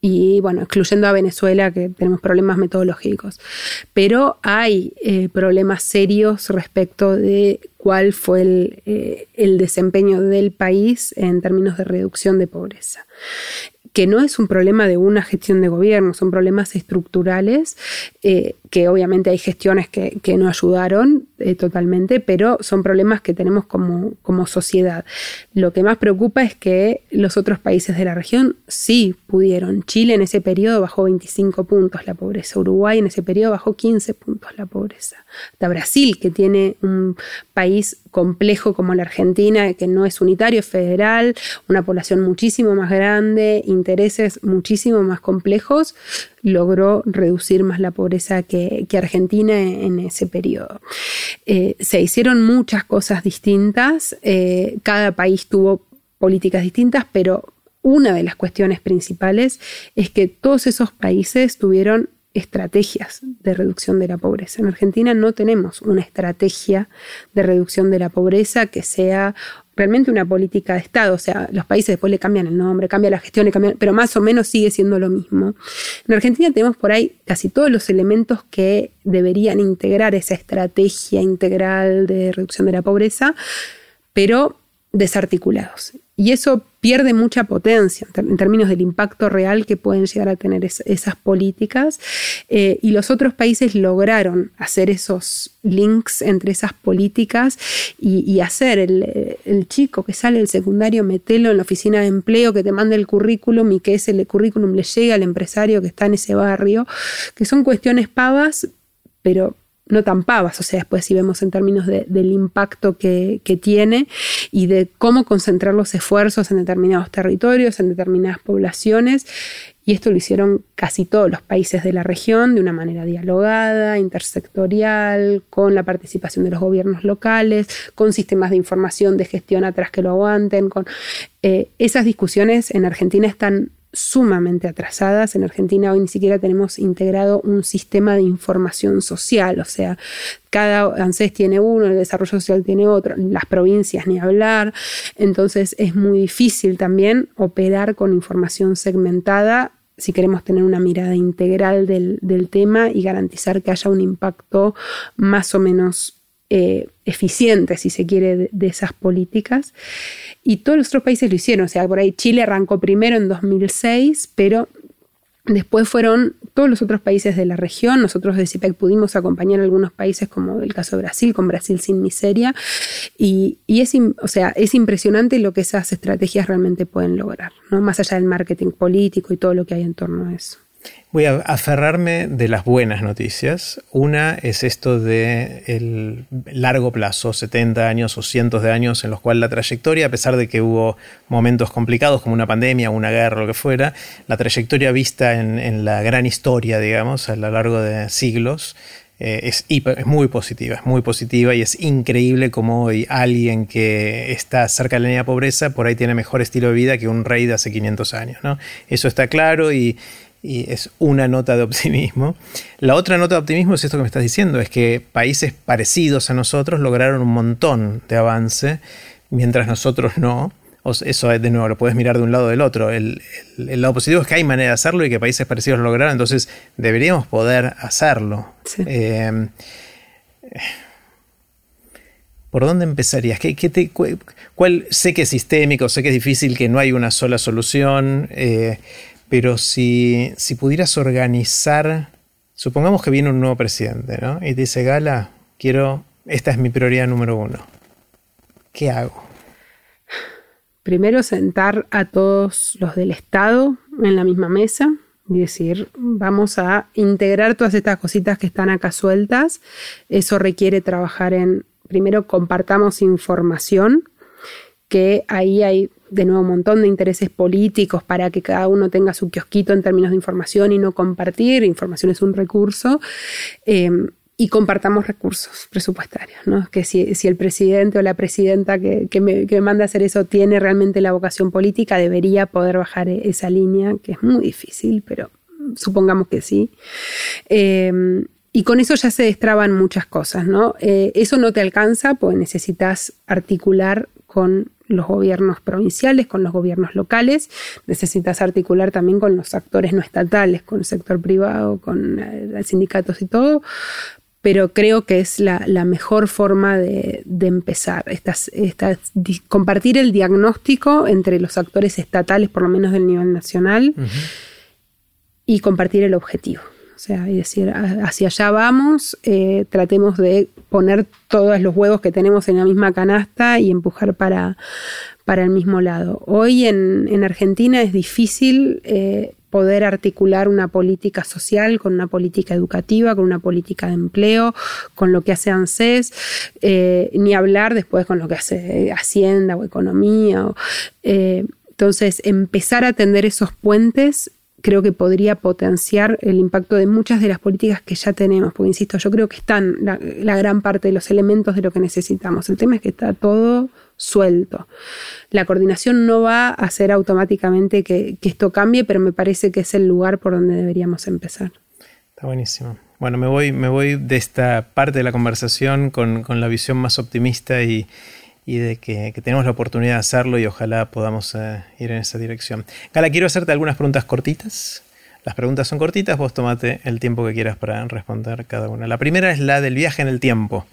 y bueno, excluyendo a Venezuela que tenemos problemas metodológicos. Pero hay eh, problemas serios respecto de cuál fue eh, el, desempeño del país en términos de reducción de pobreza que no es un problema de una gestión de gobierno, son problemas estructurales, eh, que obviamente hay gestiones que, no ayudaron eh, totalmente, pero son problemas que tenemos como, como sociedad. Lo que más preocupa es que los otros países de la región sí pudieron. Chile en ese periodo bajó 25 puntos la pobreza, Uruguay en ese periodo bajó 15 puntos la pobreza. Hasta Brasil, que tiene un país complejo como la Argentina, que no es unitario, es federal, una población muchísimo más grande, intereses muchísimo más complejos, logró reducir más la pobreza que, Argentina en ese periodo. Eh, se hicieron muchas cosas distintas, eh, cada país tuvo políticas distintas, pero una de las cuestiones principales es que todos esos países tuvieron estrategias de reducción de la pobreza. En Argentina no tenemos una estrategia de reducción de la pobreza que sea realmente una política de Estado. O sea, los países después le cambian el nombre, cambia la gestión, pero más o menos sigue siendo lo mismo. En Argentina tenemos por ahí casi todos los elementos que deberían integrar esa estrategia integral de reducción de la pobreza, pero desarticulados. Y eso pierde mucha potencia en términos del impacto real que pueden llegar a tener esas políticas. Eh, y los otros países lograron hacer esos links entre esas políticas y, hacer el, chico que sale del secundario, metelo en la oficina de empleo, que te manda el currículum y que ese currículum le llegue al empresario que está en ese barrio, que son cuestiones pavas, pero no tan pavas, o sea, después si vemos en términos del impacto que, tiene y de cómo concentrar los esfuerzos en determinados territorios, en determinadas poblaciones, y esto lo hicieron casi todos los países de la región de una manera dialogada, intersectorial, con la participación de los gobiernos locales, con sistemas de información de gestión atrás que lo aguanten, con eh, esas discusiones en Argentina están sumamente atrasadas. En Argentina hoy ni siquiera tenemos integrado un sistema de información social, o sea, cada ANSES tiene uno, el desarrollo social tiene otro, las provincias ni hablar, entonces es muy difícil también operar con información segmentada si queremos tener una mirada integral del, tema y garantizar que haya un impacto más o menos eh, eficiente, si se quiere, de, esas políticas. Y todos los otros países lo hicieron. O sea, por ahí Chile arrancó primero en 2006, pero después fueron todos los otros países de la región. Nosotros de CIPEC pudimos acompañar a algunos países, como el caso de Brasil, con Brasil sin miseria. Y, es, o sea, es impresionante lo que esas estrategias realmente pueden lograr, ¿no? más allá del marketing político y todo lo que hay en torno a eso. Voy a aferrarme de las buenas noticias. Una es esto de el largo plazo, 70 años o cientos de años, en los cuales la trayectoria, a pesar de que hubo momentos complicados como una pandemia, una guerra, lo que fuera, la trayectoria vista en, la gran historia, digamos, a lo largo de siglos, eh, es, muy positiva, es muy positiva y es increíble como hoy alguien que está cerca de la de pobreza por ahí tiene mejor estilo de vida que un rey de hace 500 años. ¿no? Eso está claro y y es una nota de optimismo. La otra nota de optimismo es esto que me estás diciendo, es que países parecidos a nosotros lograron un montón de avance, mientras nosotros no. Eso de nuevo lo puedes mirar de un lado o del otro. El, lado positivo es que hay manera de hacerlo y que países parecidos lo lograron, entonces deberíamos poder hacerlo. Eh, ¿Por dónde empezarías? ¿Qué, te, cuál, sé que es sistémico, sé que es difícil, que no hay una sola solución. Eh, pero si, pudieras organizar, supongamos que viene un nuevo presidente, ¿no? Y te dice, Gala, quiero, esta es mi prioridad número uno. ¿Qué hago? Primero sentar a todos los del Estado en la misma mesa, y decir, vamos a integrar todas estas cositas que están acá sueltas. Eso requiere trabajar en, primero, compartamos información, que ahí hay de nuevo un montón de intereses políticos para que cada uno tenga su kiosquito en términos de información y no compartir. Información es un recurso. Em, y compartamos recursos presupuestarios, ¿no? Que si, el presidente o la presidenta que, me, manda a hacer eso tiene realmente la vocación política, debería poder bajar e, esa línea, que es muy difícil, pero supongamos que sí. Em, y con eso ya se destraban muchas cosas, ¿no? Eh, eso no te alcanza, pues necesitas articular con los gobiernos provinciales, con los gobiernos locales, necesitas articular también con los actores no estatales, con el sector privado, con eh, sindicatos y todo, pero creo que es la, mejor forma de, empezar. compartir el diagnóstico entre los actores estatales, por lo menos del nivel nacional, y compartir el objetivo. O sea, y decir, hacia allá vamos, eh, tratemos de poner todos los huevos que tenemos en la misma canasta y empujar para, para el mismo lado. Hoy en, Argentina es difícil eh, poder articular una política social con una política educativa, con una política de empleo, con lo que hace ANSES, eh, ni hablar después con lo que hace Hacienda o Economía. Entonces, empezar a tender esos puentes creo que podría potenciar el impacto de muchas de las políticas que ya tenemos, porque insisto, yo creo que están la, gran parte de los elementos de lo que necesitamos. El tema es que está todo suelto. La coordinación no va a hacer automáticamente que, esto cambie, pero me parece que es el lugar por donde deberíamos empezar. Está buenísimo. Bueno, me voy, me voy de esta parte de la conversación con, la visión más optimista y, de que, tenemos la oportunidad de hacerlo y ojalá podamos eh, ir en esa dirección. Gala, quiero hacerte algunas preguntas cortitas. Las preguntas son cortitas, vos tomate el tiempo que quieras para responder cada una. La primera es la del viaje en el tiempo.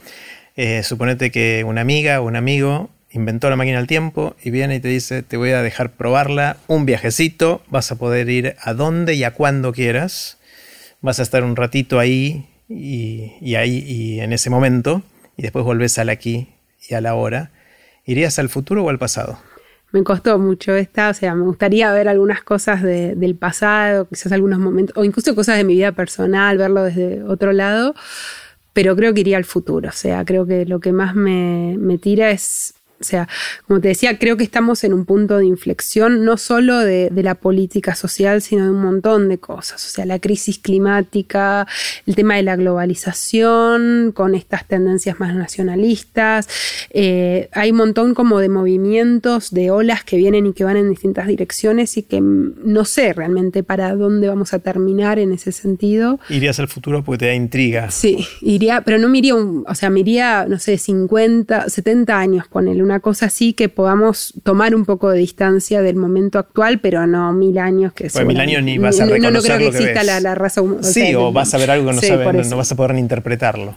Eh, suponete que una amiga o un amigo inventó la máquina del tiempo y viene y te dice, te voy a dejar probarla, un viajecito, vas a poder ir a donde y a cuando quieras, vas a estar un ratito ahí y, ahí y en ese momento, y después volvés al aquí y a la hora. ¿Irías al futuro o al pasado? Me costó mucho esta, o sea, me gustaría ver algunas cosas del pasado, quizás algunos momentos, o incluso cosas de mi vida personal, verlo desde otro lado, pero creo que iría al futuro, o sea, creo que lo que más me, me tira es o sea, como te decía, creo que estamos en un punto de inflexión no solo de, la política social, sino de un montón de cosas. O sea, la crisis climática, el tema de la globalización, con estas tendencias más nacionalistas. Eh, hay un montón como de movimientos, de olas que vienen y que van en distintas direcciones y que no sé realmente para dónde vamos a terminar en ese sentido. Irías al futuro porque te da intriga. Sí, iría, pero no me iría, o sea, me iría, no sé, 50, 70 años, ponele una cosa así que podamos tomar un poco de distancia del momento actual, pero no mil años que pues mil años ni vas a reconocer No, no creo que exista la, raza humana. Sí, o, vas a ver algo que no, sabes, no, vas a poder ni interpretarlo.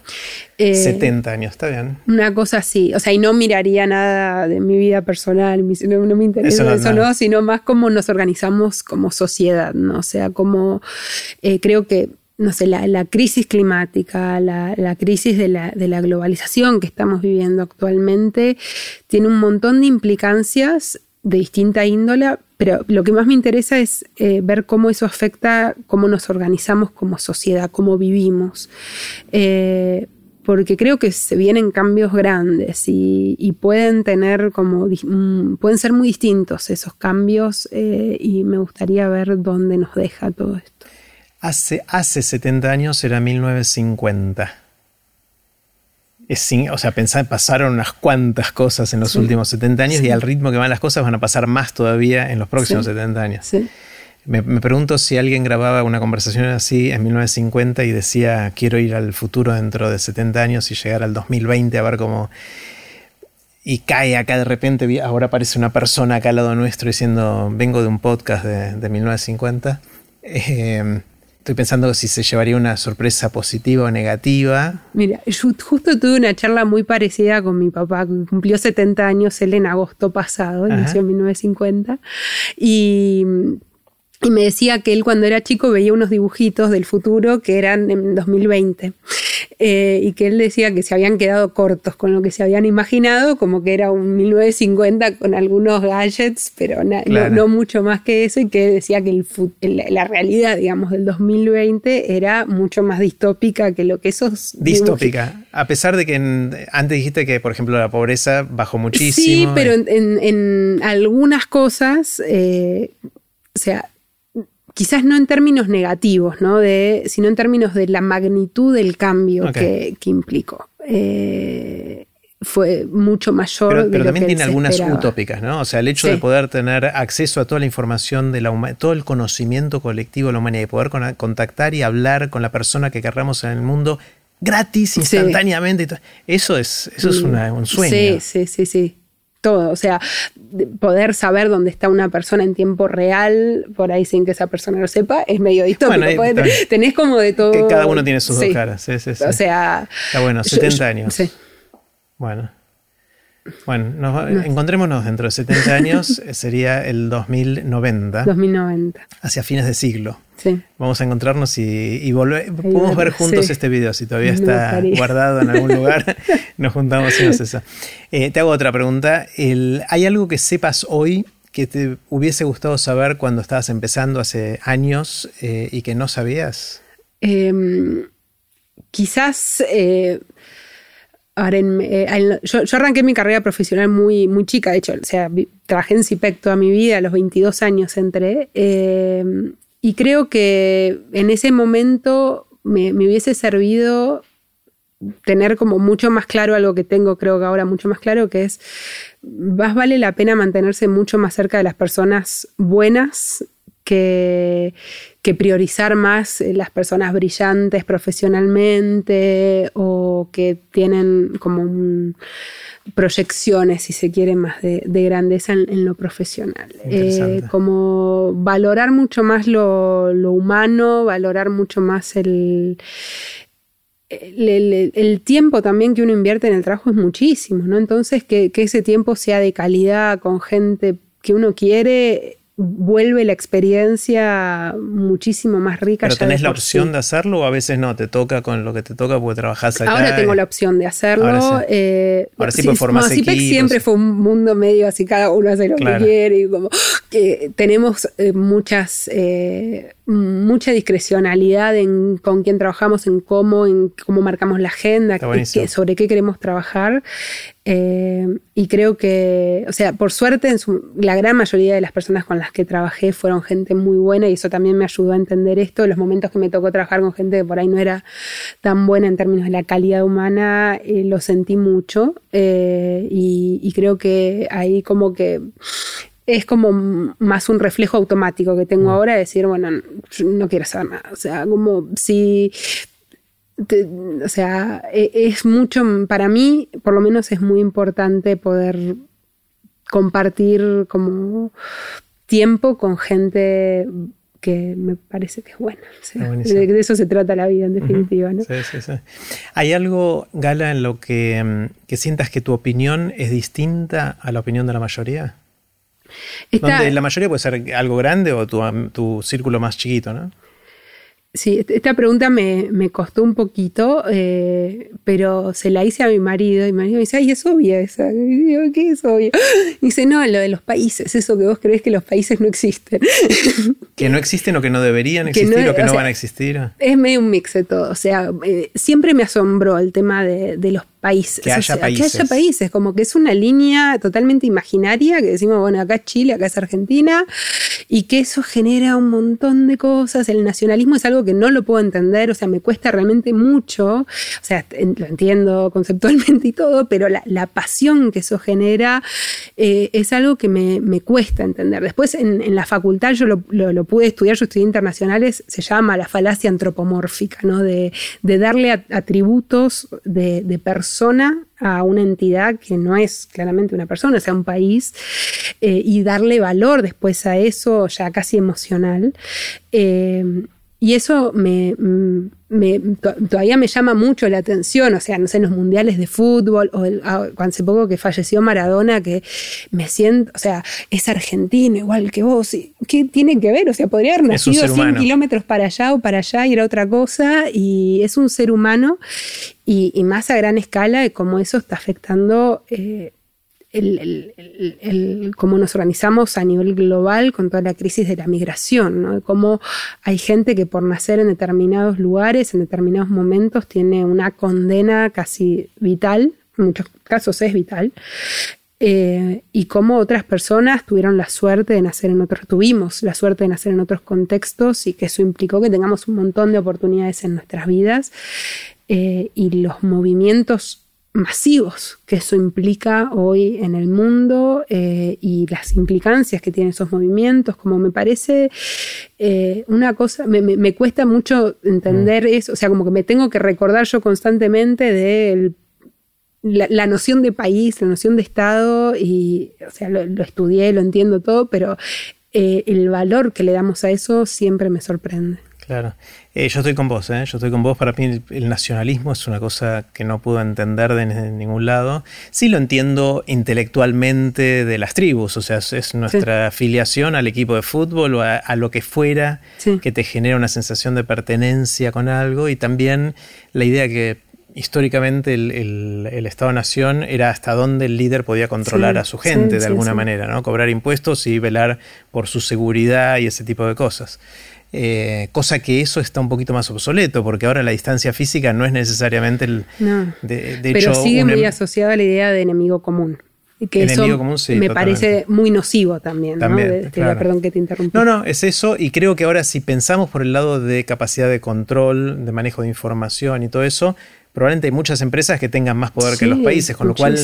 70 eh, años, está bien. Una cosa así, o sea, y no miraría nada de mi vida personal, no, me interesa eso, no, sino más cómo nos organizamos como sociedad, ¿no? O sea, cómo eh, creo que no sé, la, crisis climática, la, crisis de la, globalización que estamos viviendo actualmente, tiene un montón de implicancias de distinta índole, pero lo que más me interesa es eh, ver cómo eso afecta cómo nos organizamos como sociedad, cómo vivimos. Eh, porque creo que se vienen cambios grandes y, pueden tener como mm, pueden ser muy distintos esos cambios eh, y me gustaría ver dónde nos deja todo esto. Hace, hace 70 años era 1950. Es, o sea, pensar, pasaron unas cuantas cosas en los últimos 70 años y al ritmo que van las cosas van a pasar más todavía en los próximos 70 años. Me, pregunto si alguien grababa una conversación así en 1950 y decía quiero ir al futuro dentro de 70 años y llegar al 2020 a ver cómo... Y cae acá de repente, ahora aparece una persona acá al lado nuestro diciendo vengo de un podcast de, de 1950. Eh, Estoy pensando si se llevaría una sorpresa positiva o negativa. Mira, yo justo tuve una charla muy parecida con mi papá, que cumplió 70 años él en agosto pasado, nació en 1950. Y y me decía que él cuando era chico veía unos dibujitos del futuro que eran en 2020 eh, y que él decía que se habían quedado cortos con lo que se habían imaginado, como que era un 1950 con algunos gadgets, pero no, mucho más que eso, y que decía que la realidad, digamos, del 2020 era mucho más distópica que lo que esos... Distópica, a pesar de que antes dijiste que, por ejemplo, la pobreza bajó muchísimo. Sí, pero en, algunas cosas, eh, o sea, quizás no en términos negativos, ¿no? de, sino en términos de la magnitud del cambio que, implicó. Eh, fue mucho mayor. Pero, pero también tiene algunas utópicas, ¿no? O sea, el hecho de poder tener acceso a toda la información de la todo el conocimiento colectivo de la humanidad y poder contactar y hablar con la persona que querramos en el mundo gratis, instantáneamente. Eso es, eso es mm. un sueño. Sí, sí, sí, sí todo. O sea, poder saber dónde está una persona en tiempo real, por ahí sin que esa persona lo sepa, es medio distópico. tenés como de todo. Que cada uno tiene sus dos caras. Sí, sí, o sea. Está bueno, 70 años. Sí. Bueno. Bueno, encontrémonos dentro de 70 años, sería el 2090. 2090. Hacia fines de siglo. Vamos a encontrarnos y, volver. Podemos ver juntos este video si todavía está guardado en algún lugar. nos juntamos y nos eso. Eh, te hago otra pregunta. ¿Hay algo que sepas hoy que te hubiese gustado saber cuando estabas empezando hace años eh, y que no sabías? Em, quizás. Eh, yo, arranqué mi carrera profesional muy, muy chica, de hecho, o sea, trabajé en CIPEC toda mi vida, a los 22 años entré, em, y creo que en ese momento me, hubiese servido tener como mucho más claro algo que tengo, creo que ahora mucho más claro, que es, más vale la pena mantenerse mucho más cerca de las personas buenas que, que priorizar más las personas brillantes profesionalmente o que tienen como un proyecciones, si se quiere, más de, grandeza en, lo profesional. Eh, como valorar mucho más lo, humano, valorar mucho más el, el, tiempo también que uno invierte en el trabajo es muchísimo, ¿no? Entonces, que, que ese tiempo sea de calidad, con gente que uno quiere, vuelve la experiencia muchísimo más rica. ¿Pero tenés la opción de hacerlo o a veces no? ¿Te toca con lo que te toca porque trabajás acá? Ahora tengo la opción de hacerlo. Ahora sí, eh, Ahora sí, pues formás siempre fue un mundo medio así, cada uno hace lo que quiere y como que tenemos eh, muchas... Eh, mucha discrecionalidad en con quién trabajamos, en cómo, en cómo marcamos la agenda, sobre qué queremos trabajar. Eh, y creo que, o sea, por suerte, en la gran mayoría de las personas con las que trabajé fueron gente muy buena y eso también me ayudó a entender esto. Los momentos que me tocó trabajar con gente que por ahí no era tan buena en términos de la calidad humana, eh, lo sentí mucho eh, y creo que ahí como que es como más un reflejo automático que tengo mm. ahora de decir, bueno, no quiero saber nada. O sea, como si. O sea, e, es mucho, para mí, por lo menos es muy importante poder compartir como tiempo con gente que me parece que es buena. de, eso se trata la vida, en definitiva. ¿no? Sí, sí, sí. ¿Hay algo, Gala, en lo que, mm, que sientas que tu opinión es distinta a la opinión de la mayoría? Donde la mayoría puede ser algo grande o tu, tu círculo más chiquito, ¿no? Sí, esta pregunta me, costó un poquito, eh, pero se la hice a mi marido y mi marido me dice, ay, es obvia esa. Y digo, ¿qué es obvio? dice, no, lo de los países, eso que vos crees que los países no existen. Que no existen o que no deberían existir o que no van a existir. Es medio un mix de todo. O sea, eh, siempre me asombró el tema de, de los países. Que haya países. Que haya países, como que es una línea totalmente imaginaria, que decimos, bueno, acá es Chile, acá es Argentina, y que eso genera un montón de cosas. El nacionalismo es algo que no lo puedo entender, o sea, me cuesta realmente mucho, o sea, lo entiendo conceptualmente y todo, pero la, pasión que eso genera eh, es algo que me, cuesta entender. Después en, la facultad yo lo, pude estudiar, yo estudié internacionales, se llama la falacia antropomórfica, ¿no? De, darle atributos de, de personas persona a una entidad que no es claramente una persona, sea un país, eh, y darle valor después a eso ya casi emocional. Eh, y eso me, todavía me llama mucho la atención, o sea, no sé, en los mundiales de fútbol, o ah, hace poco que falleció Maradona, que me siento, o sea, es argentino igual que vos, ¿qué tiene que ver? O sea, podría haber nacido 100 kilómetros para allá o para allá y era otra cosa, y es un ser humano, y, más a gran escala de cómo eso está afectando eh, cómo nos organizamos a nivel global con toda la crisis de la migración, cómo hay gente que por nacer en determinados lugares, en determinados momentos, tiene una condena casi vital, en muchos casos es vital, eh, y cómo otras personas tuvieron la suerte de nacer en otros, tuvimos la suerte de nacer en otros contextos y que eso implicó que tengamos un montón de oportunidades en nuestras vidas eh, y los movimientos masivos que eso implica hoy en el mundo eh, y las implicancias que tienen esos movimientos, como me parece eh, una cosa, me, cuesta mucho entender mm. eso, o sea, como que me tengo que recordar yo constantemente de la, noción de país, la noción de Estado, y, o sea, lo, estudié, lo entiendo todo, pero eh, el valor que le damos a eso siempre me sorprende. Claro. Eh, yo estoy con vos, ¿eh? Yo estoy con vos. Para mí el nacionalismo es una cosa que no puedo entender de, ningún lado. Sí lo entiendo intelectualmente de las tribus, o sea, es nuestra afiliación al equipo de fútbol o a, lo que fuera que te genera una sensación de pertenencia con algo y también la idea que históricamente el, Estado-Nación era hasta dónde el líder podía controlar a su gente de alguna manera, ¿no? Cobrar impuestos y velar por su seguridad y ese tipo de cosas. Eh, cosa que eso está un poquito más obsoleto, porque ahora la distancia física no es necesariamente el... No, pero sigue muy em- asociado a la idea de enemigo común. Que eso me parece muy nocivo también. ¿no? Perdón que te interrumpí. No, no, es eso. Y creo que ahora si pensamos por el lado de capacidad de control, de manejo de información y todo eso, probablemente hay muchas empresas que tengan más poder que los países, con lo cual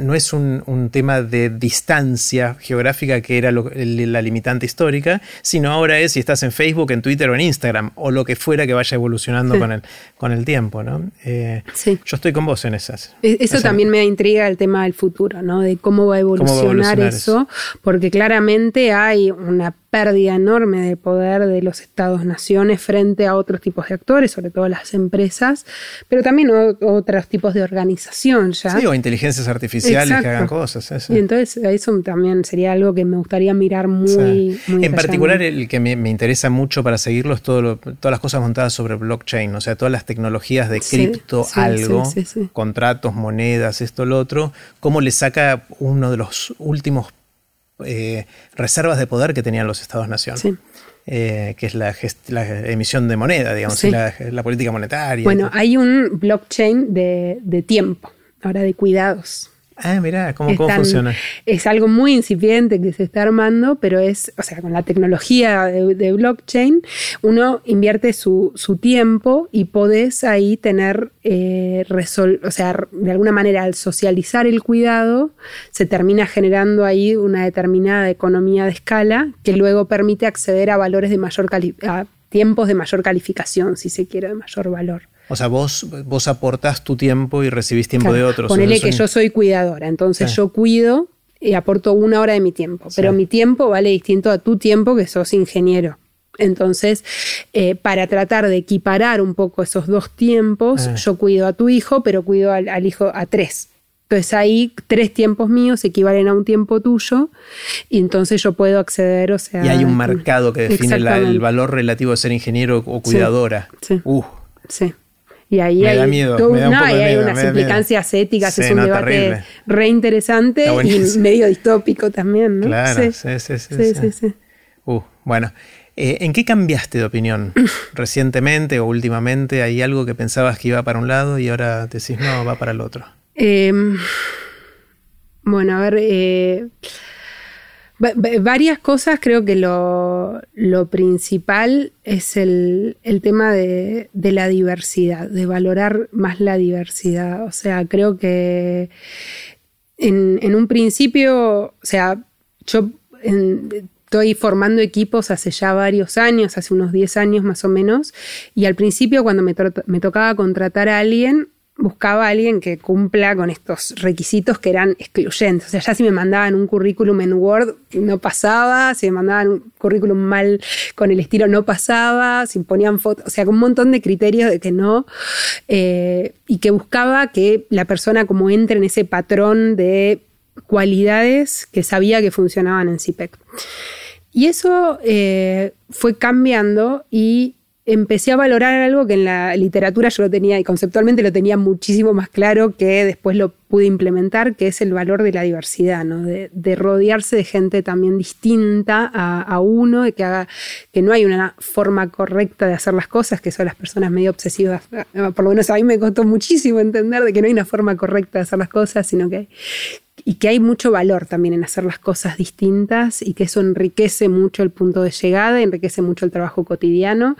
no es un, tema de distancia geográfica que era la limitante histórica, sino ahora es si estás en Facebook, en Twitter o en Instagram, o lo que fuera que vaya evolucionando con, el, con el tiempo. ¿no? Eh, yo estoy con vos en esas. E, eso también me intriga el tema del futuro, ¿no? de cómo va a evolucionar, eso, porque claramente hay una pérdida enorme de poder de los estados-naciones frente a otros tipos de actores, sobre todo las empresas, pero también otros tipos de organización ya. Sí, o inteligencias artificiales que hagan cosas. Y entonces eso también sería algo que me gustaría mirar muy... en particular el que me, interesa mucho para seguirlo es todo todas las cosas montadas sobre blockchain, o sea, todas las tecnologías de cripto, algo, contratos, monedas, esto, lo otro, cómo le saca uno de los últimos eh, reservas de poder que tenían los Estados-nación. Eh, que es la, emisión de moneda, digamos, la, política monetaria. Bueno, hay un blockchain de tiempo, ahora de cuidados. Ah, mira, ¿cómo, funciona? Es algo muy incipiente que se está armando, pero es, o sea, con la tecnología de, blockchain, uno invierte su, tiempo y podés ahí tener, eh, o sea, de alguna manera al socializar el cuidado, se termina generando ahí una determinada economía de escala que luego permite acceder a valores de mayor a tiempos de mayor calificación, si se quiere, de mayor valor. O sea, vos, vos aportás tu tiempo y recibís tiempo de otros. Ponele que yo soy cuidadora, entonces yo cuido y aporto una hora de mi tiempo, pero mi tiempo vale distinto a tu tiempo que sos ingeniero. Entonces, eh, para tratar de equiparar un poco esos dos tiempos, ah. yo cuido a tu hijo, pero cuido al, hijo a tres. Entonces ahí tres tiempos míos equivalen a un tiempo tuyo y entonces yo puedo acceder, o sea... Y hay un mercado que define el valor relativo de ser ingeniero o cuidadora. Sí. Uh. sí. Y ahí hay, hay unas implicancias éticas, es un debate re interesante y medio distópico también, ¿no? Claro, sí, sí, sí. Uh, bueno, eh, ¿en qué cambiaste de opinión recientemente o últimamente? ¿Hay algo que pensabas que iba para un lado y ahora decís no, va para el otro? Em, bueno, a ver, eh, varias cosas, creo que lo, principal es el, tema de, la diversidad, de valorar más la diversidad. O sea, creo que en, un principio, o sea, yo estoy formando equipos hace ya varios años, hace unos 10 años más o menos, y al principio cuando me, me tocaba contratar a alguien, buscaba a alguien que cumpla con estos requisitos que eran excluyentes. O sea, ya si me mandaban un currículum en Word no pasaba, si me mandaban un currículum mal con el estilo no pasaba, si ponían fotos, o sea, con un montón de criterios de que no, eh, y que buscaba que la persona como entre en ese patrón de cualidades que sabía que funcionaban en CIPEC. Y eso eh, fue cambiando y empecé a valorar algo que en la literatura yo lo tenía y conceptualmente lo tenía muchísimo más claro que después lo pude implementar, que es el valor de la diversidad, ¿no? de, rodearse de gente también distinta a, uno, de que, haga, que no hay una forma correcta de hacer las cosas, que son las personas medio obsesivas. Por lo menos a mí me costó muchísimo entender de que no hay una forma correcta de hacer las cosas, sino que, y que hay mucho valor también en hacer las cosas distintas y que eso enriquece mucho el punto de llegada, enriquece mucho el trabajo cotidiano.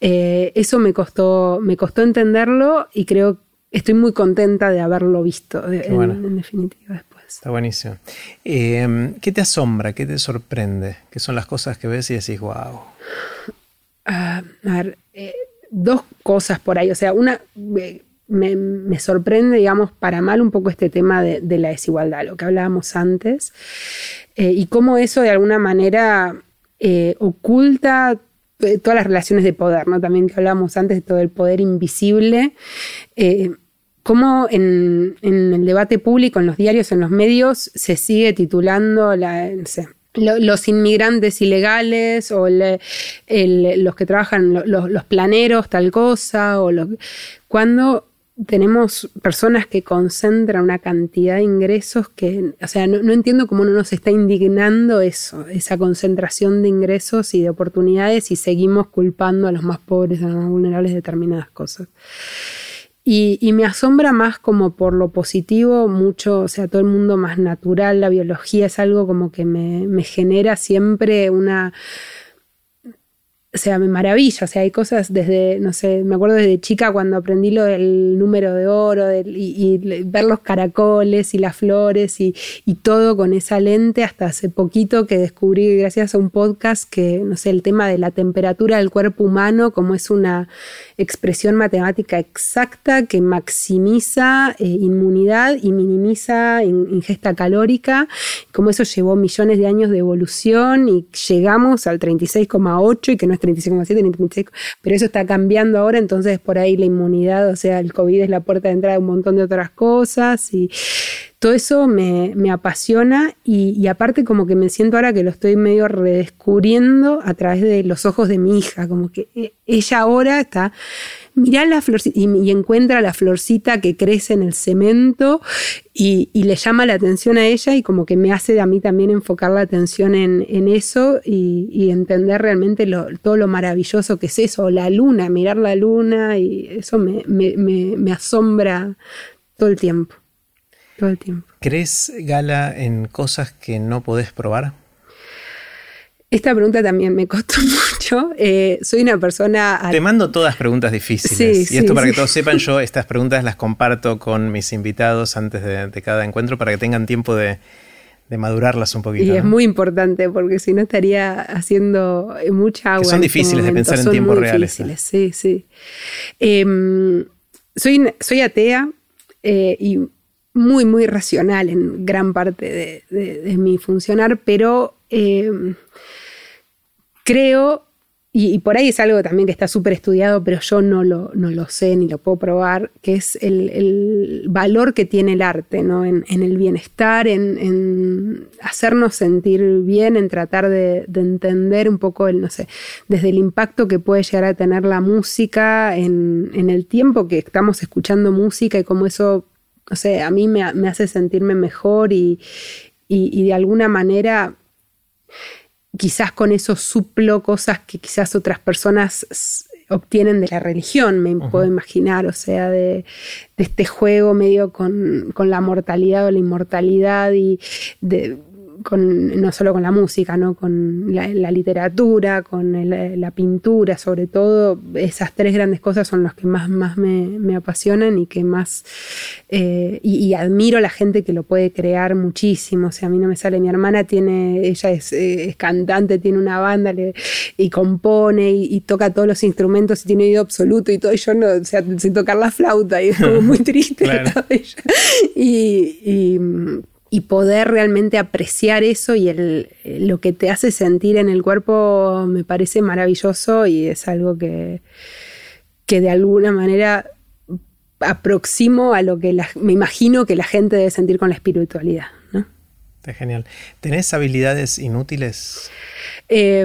Eh, eso me costó, me costó entenderlo y creo que estoy muy contenta de haberlo visto en, definitiva después. Está buenísimo. Eh, ¿Qué te asombra? ¿Qué te sorprende? ¿Qué son las cosas que ves y decís, wow? Ah, a ver, eh, dos cosas por ahí. O sea, una, me, sorprende, digamos, para mal un poco este tema de, la desigualdad, lo que hablábamos antes, eh, y cómo eso de alguna manera eh, oculta eh, todas las relaciones de poder, ¿no? También que hablábamos antes de todo el poder invisible. cómo en, el debate público, en los diarios, en los medios, se sigue titulando la, los inmigrantes ilegales o los que trabajan, los, planeros, tal cosa, o cuando tenemos personas que concentran una cantidad de ingresos que, o sea, no, entiendo cómo no nos está indignando eso, esa concentración de ingresos y de oportunidades y seguimos culpando a los más pobres, a los más vulnerables de determinadas cosas. Y, me asombra más como por lo positivo, mucho, o sea, todo el mundo más natural, la biología es algo como que me genera siempre una o sea, me maravilla, o sea, hay cosas desde, no sé, me acuerdo desde chica cuando aprendí lo del número de oro y, ver los caracoles y las flores y, y, todo con esa lente hasta hace poquito que descubrí gracias a un podcast que, no sé, el tema de la temperatura del cuerpo humano, como es una expresión matemática exacta que maximiza eh, inmunidad y minimiza ingesta calórica, como eso llevó millones de años de evolución y llegamos al 36,8 y que no es 36,7 ni 36, pero eso está cambiando ahora, entonces por ahí la inmunidad, o sea, el COVID es la puerta de entrada de un montón de otras cosas y todo eso me, apasiona y, aparte como que me siento ahora que lo estoy medio redescubriendo a través de los ojos de mi hija, como que eh, ella ahora está, mira la florcita y, encuentra la florcita que crece en el cemento y, le llama la atención a ella y como que me hace a mí también enfocar la atención en, eso y, entender realmente todo lo maravilloso que es eso, la luna, mirar la luna y eso me asombra todo el tiempo el tiempo. ¿Crees, Gala, en cosas que no podés probar? Esta pregunta también me costó mucho. Eh, soy una persona... Te mando todas preguntas difíciles. y esto para que todos sepan, yo estas preguntas las comparto con mis invitados antes de, cada encuentro para que tengan tiempo de, madurarlas un poquito. Y es muy importante porque si no estaría haciendo mucha agua. son difíciles de pensar en tiempos reales. Difíciles. Sí, sí. Em, soy, soy atea eh, y muy, muy racional en gran parte de, mi funcionar, pero eh, creo, y, por ahí es algo también que está súper estudiado, pero yo no lo, no lo sé ni lo puedo probar, que es el, valor que tiene el arte ¿no? en, el bienestar, en, hacernos sentir bien, en tratar de, entender un poco el, no sé, desde el impacto que puede llegar a tener la música en, en el tiempo que estamos escuchando música y cómo eso o sea, a mí me, hace sentirme mejor y, de alguna manera quizás con eso suplo cosas que quizás otras personas obtienen de la religión, me puedo imaginar, o sea, de, este juego medio con, la mortalidad o la inmortalidad y de con, no solo con la música, ¿no? con la, literatura, con la pintura, sobre todo, esas tres grandes cosas son las que más, más me, apasionan y que más, eh, y, admiro a la gente que lo puede crear muchísimo, o sea, a mí no me sale, mi hermana tiene, ella es, eh, cantante, tiene una banda y compone y, toca todos los instrumentos y tiene oído absoluto y todo, y yo no, o sea, sin tocar la flauta y es como muy triste. y y poder realmente apreciar eso y el, lo que te hace sentir en el cuerpo me parece maravilloso y es algo que, que de alguna manera aproximo a lo que me imagino que la gente debe sentir con la espiritualidad. ¿no? Está genial. ¿Tenés habilidades inútiles? Eh,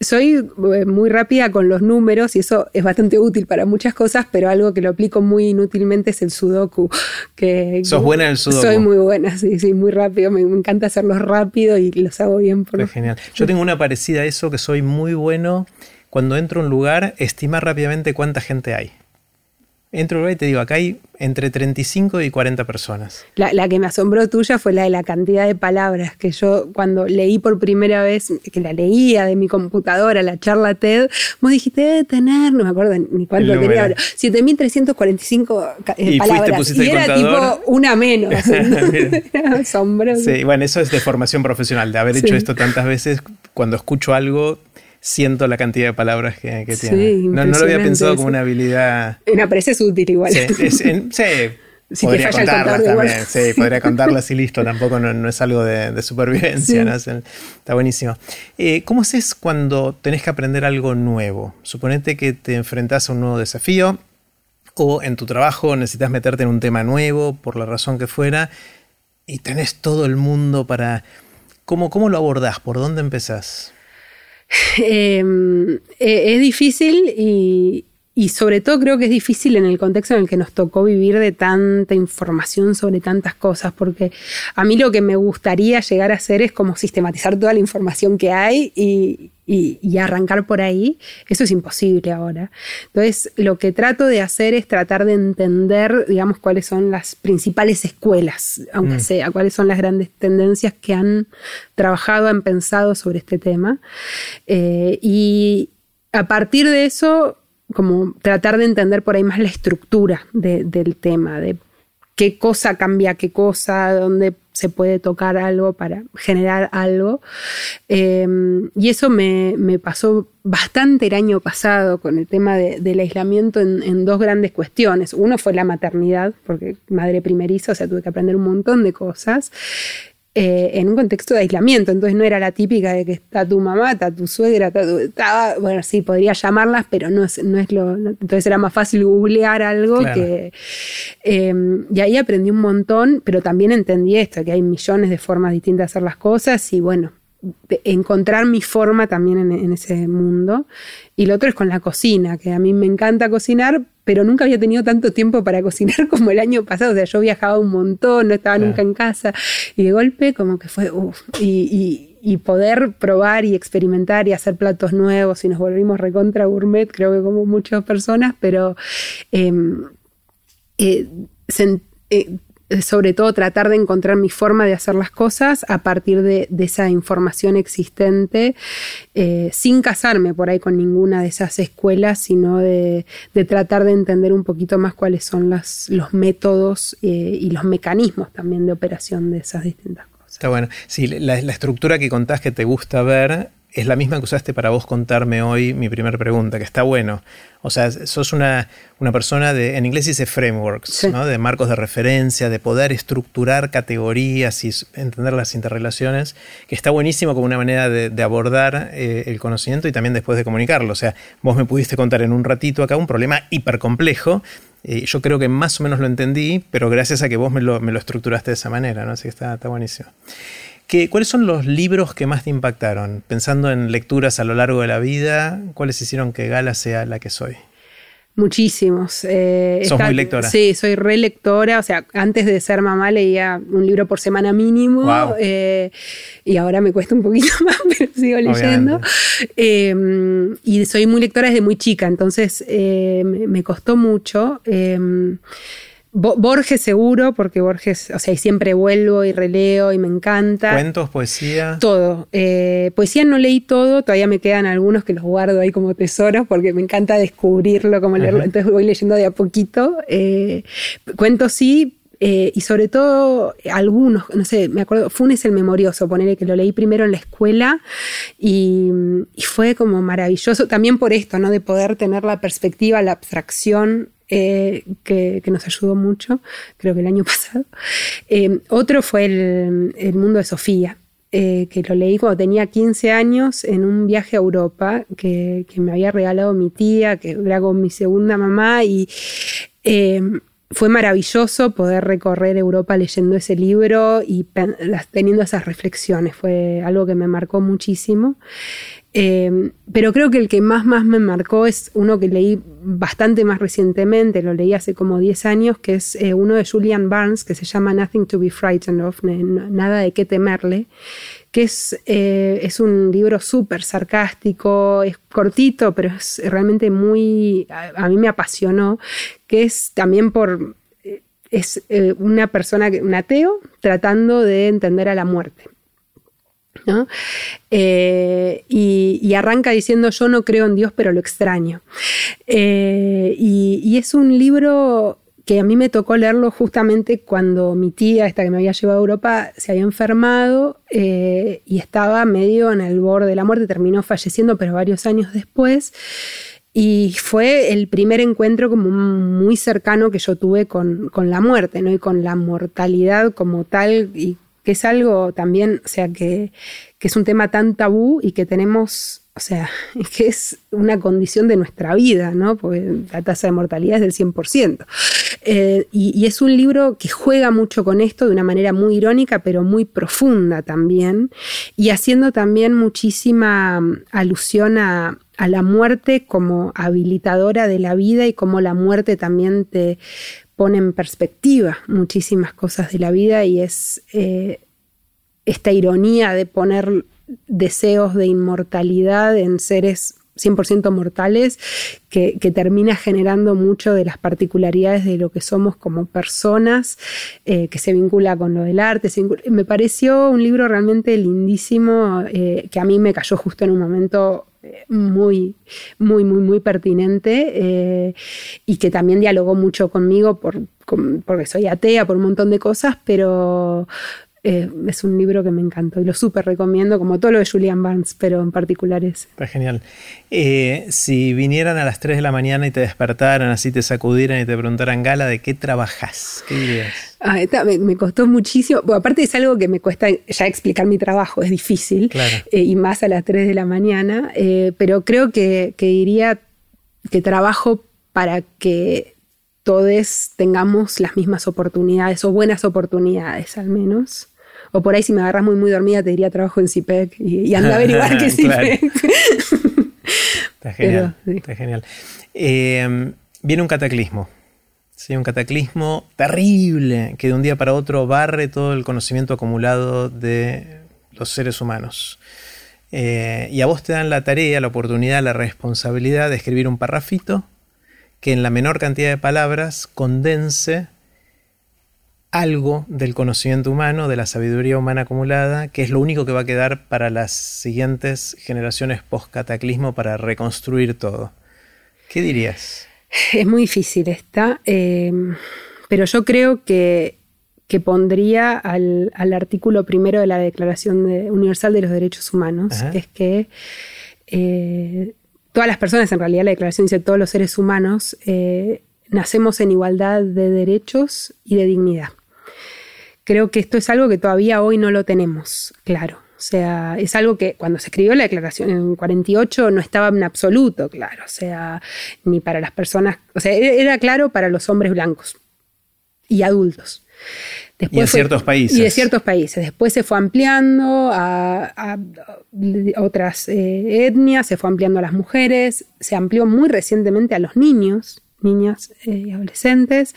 soy eh, muy rápida con los números y eso es bastante útil para muchas cosas, pero algo que lo aplico muy inútilmente es el sudoku. Que, ¿Sos buena en el sudoku? Soy muy buena, sí, sí, muy rápido. Me, encanta hacerlos rápido y los hago bien. Por genial. Yo tengo una parecida a eso que soy muy bueno cuando entro a un lugar, estimar rápidamente cuánta gente hay. Entro y te digo, acá hay entre 35 y 40 personas. La, que me asombró tuya fue la de la cantidad de palabras que yo cuando leí por primera vez, que la leía de mi computadora, la charla TED, vos dijiste, debe tener, no me acuerdo ni cuánto tenía, 7.345 eh, palabras. Y era tipo una menos. asombroso. Sí, bueno, eso es de formación profesional, de haber hecho esto tantas veces. Cuando escucho algo, siento la cantidad de palabras que, tiene. No, lo había pensado como una habilidad. Me parece útil igual. Sí, podría contarlas también. Sí, podría contarlas y listo. Tampoco no, es algo de, supervivencia. Está buenísimo. Eh, ¿Cómo haces cuando tenés que aprender algo nuevo? Suponete que te enfrentás a un nuevo desafío o en tu trabajo necesitas meterte en un tema nuevo, por la razón que fuera, y tenés todo el mundo para... ¿Cómo, cómo lo abordás? ¿Por dónde empezás? Em, e, es difícil y, y sobre todo creo que es difícil en el contexto en el que nos tocó vivir de tanta información sobre tantas cosas, porque a mí lo que me gustaría llegar a hacer es como sistematizar toda la información que hay y, arrancar por ahí. Eso es imposible ahora. Entonces, lo que trato de hacer es tratar de entender, digamos, cuáles son las principales escuelas, aunque mm. sea, cuáles son las grandes tendencias que han trabajado, han pensado sobre este tema. Eh, y a partir de eso, como tratar de entender por ahí más la estructura del tema, de qué cosa cambia qué cosa, dónde se puede tocar algo para generar algo. Em, y eso me, pasó bastante el año pasado con el tema del aislamiento en, en, dos grandes cuestiones. Uno fue la maternidad, porque madre primeriza, o sea, tuve que aprender un montón de cosas. Eh, en un contexto de aislamiento. Entonces no era la típica de que está tu mamá, está tu suegra, está tu, estaba, bueno, sí, podría llamarlas, pero no es, no es lo. entonces era más fácil googlear algo que. Em, y ahí aprendí un montón, pero también entendí esto, que hay millones de formas distintas de hacer las cosas y bueno, encontrar mi forma también en, ese mundo. Y lo otro es con la cocina, que a mí me encanta cocinar, pero nunca había tenido tanto tiempo para cocinar como el año pasado. O sea, yo viajaba un montón, no estaba nunca en casa. Y de golpe como que fue, uff, y, poder probar y experimentar y hacer platos nuevos y nos volvimos recontra gourmet, creo que como muchas personas, pero... Em, eh, eh, eh, sobre todo tratar de encontrar mi forma de hacer las cosas a partir de, esa información existente, eh, sin casarme por ahí con ninguna de esas escuelas, sino de, tratar de entender un poquito más cuáles son los métodos eh, y los mecanismos también de operación de esas distintas cosas. Está bueno. Sí, la, la estructura que contás que te gusta ver es la misma que usaste para vos contarme hoy mi primera pregunta, que está bueno. O sea, sos una, una persona de, en inglés dice frameworks, ¿no? de marcos de referencia, de poder estructurar categorías y entender las interrelaciones, que está buenísimo como una manera de, abordar eh, el conocimiento y también después de comunicarlo. O sea, vos me pudiste contar en un ratito acá un problema hiper complejo. Yo creo que más o menos lo entendí, pero gracias a que vos me lo, estructuraste de esa manera, ¿no? Así que está, está buenísimo. ¿Cuáles son los libros que más te impactaron? Pensando en lecturas a lo largo de la vida, ¿cuáles hicieron que Gala sea la que soy? Muchísimos. Eh, ¿Sos muy lectora? Sí, soy relectora. O sea, antes de ser mamá leía un libro por semana mínimo. Eh, y ahora me cuesta un poquito más, pero sigo leyendo. Em, y soy muy lectora desde muy chica, entonces eh, me, costó mucho. Borges seguro, porque Borges, o sea, siempre vuelvo y releo y me encanta. ¿Cuentos, poesía? Todo. Eh, poesía no leí todo, todavía me quedan algunos que los guardo ahí como tesoros porque me encanta descubrirlo, como leerlo, entonces voy leyendo de a poquito. Eh, cuentos sí, eh, y sobre todo algunos, no sé, me acuerdo, Funes el Memorioso, ponerle que lo leí primero en la escuela y, fue como maravilloso, también por esto, ¿no? De poder tener la perspectiva, la abstracción eh, que, nos ayudó mucho, creo que el año pasado. Eh, otro fue el, mundo de Sofía. que lo leí cuando tenía 15 años en un viaje a Europa que, me había regalado mi tía, que era con mi segunda mamá, y fue maravilloso poder recorrer Europa leyendo ese libro y teniendo esas reflexiones. Fue algo que me marcó muchísimo. Eh, pero creo que el que más, más me marcó es uno que leí bastante más recientemente, lo leí hace como 10 años, que es eh, uno de Julian Barnes, que se llama Nothing to be Frightened of, Nada de qué temerle, que es, eh, es un libro súper sarcástico, es cortito, pero es realmente muy, a, mí me apasionó, que es también por, eh, es una persona, un ateo, tratando de entender a la muerte. Y, arranca diciendo yo no creo en Dios pero lo extraño. y, y, es un libro que a mí me tocó leerlo justamente cuando mi tía, esta que me había llevado a Europa, se había enfermado eh, y estaba medio en el borde de la muerte, terminó falleciendo, pero varios años después. Y fue el primer encuentro como muy cercano que yo tuve con, la muerte, ¿no? Y con la mortalidad como tal, y que es algo también, o sea, que, que es un tema tan tabú y que tenemos o sea, que es una condición de nuestra vida, ¿no? Porque la tasa de mortalidad es del 100%. Eh, y, es un libro que juega mucho con esto de una manera muy irónica, pero muy profunda también, y haciendo también muchísima mm, alusión a, la muerte como habilitadora de la vida y como la muerte también te pone en perspectiva muchísimas cosas de la vida y es eh, esta ironía de poner deseos de inmortalidad en seres 100% mortales que, termina generando mucho de las particularidades de lo que somos como personas, eh, que se vincula con lo del arte. me pareció un libro realmente lindísimo, eh, que a mí me cayó justo en un momento eh, muy, muy, muy, muy pertinente y que también dialogó mucho conmigo por, porque soy atea, por un montón de cosas, pero, eh, es un libro que me encantó y lo súper recomiendo, como todo lo de Julian Barnes, pero en particular es. Está genial. Eh, si vinieran a las 3 de la mañana y te despertaran, así te sacudieran y te preguntaran, Gala, ¿de qué trabajas? ¿Qué dirías? Ah, me, costó muchísimo. aparte es algo que me cuesta ya explicar mi trabajo, es difícil, eh, y más a las 3 de la mañana, pero creo que, que diría que trabajo para que todos tengamos las mismas oportunidades o buenas oportunidades al menos. O por ahí si me agarras muy muy dormida te diría trabajo en CIPEC y, anda a averiguar qué es CIPEC. está genial. Está genial. Em, viene un cataclismo. Sí, un cataclismo terrible que de un día para otro barre todo el conocimiento acumulado de los seres humanos. Eh, y a vos te dan la tarea, la oportunidad, la responsabilidad de escribir un parrafito que en la menor cantidad de palabras condense algo del conocimiento humano, de la sabiduría humana acumulada, que es lo único que va a quedar para las siguientes generaciones post-cataclismo para reconstruir todo. ¿Qué dirías? Es muy difícil esta, eh, pero yo creo que, pondría al, artículo primero de la Declaración Universal de los Derechos Humanos, que es que eh, todas las personas, en realidad la declaración dice todos los seres humanos, eh, nacemos en igualdad de derechos y de dignidad. Creo que esto es algo que todavía hoy no lo tenemos claro. O sea, es algo que cuando se escribió la declaración en 48 no estaba en absoluto claro. O sea, ni para las personas, o sea, era claro para los hombres blancos y adultos y de ciertos países. Y de ciertos países. Después se fue ampliando a, otras eh, etnias, se fue ampliando a las mujeres, se amplió muy recientemente a los niños, niñas eh, y adolescentes.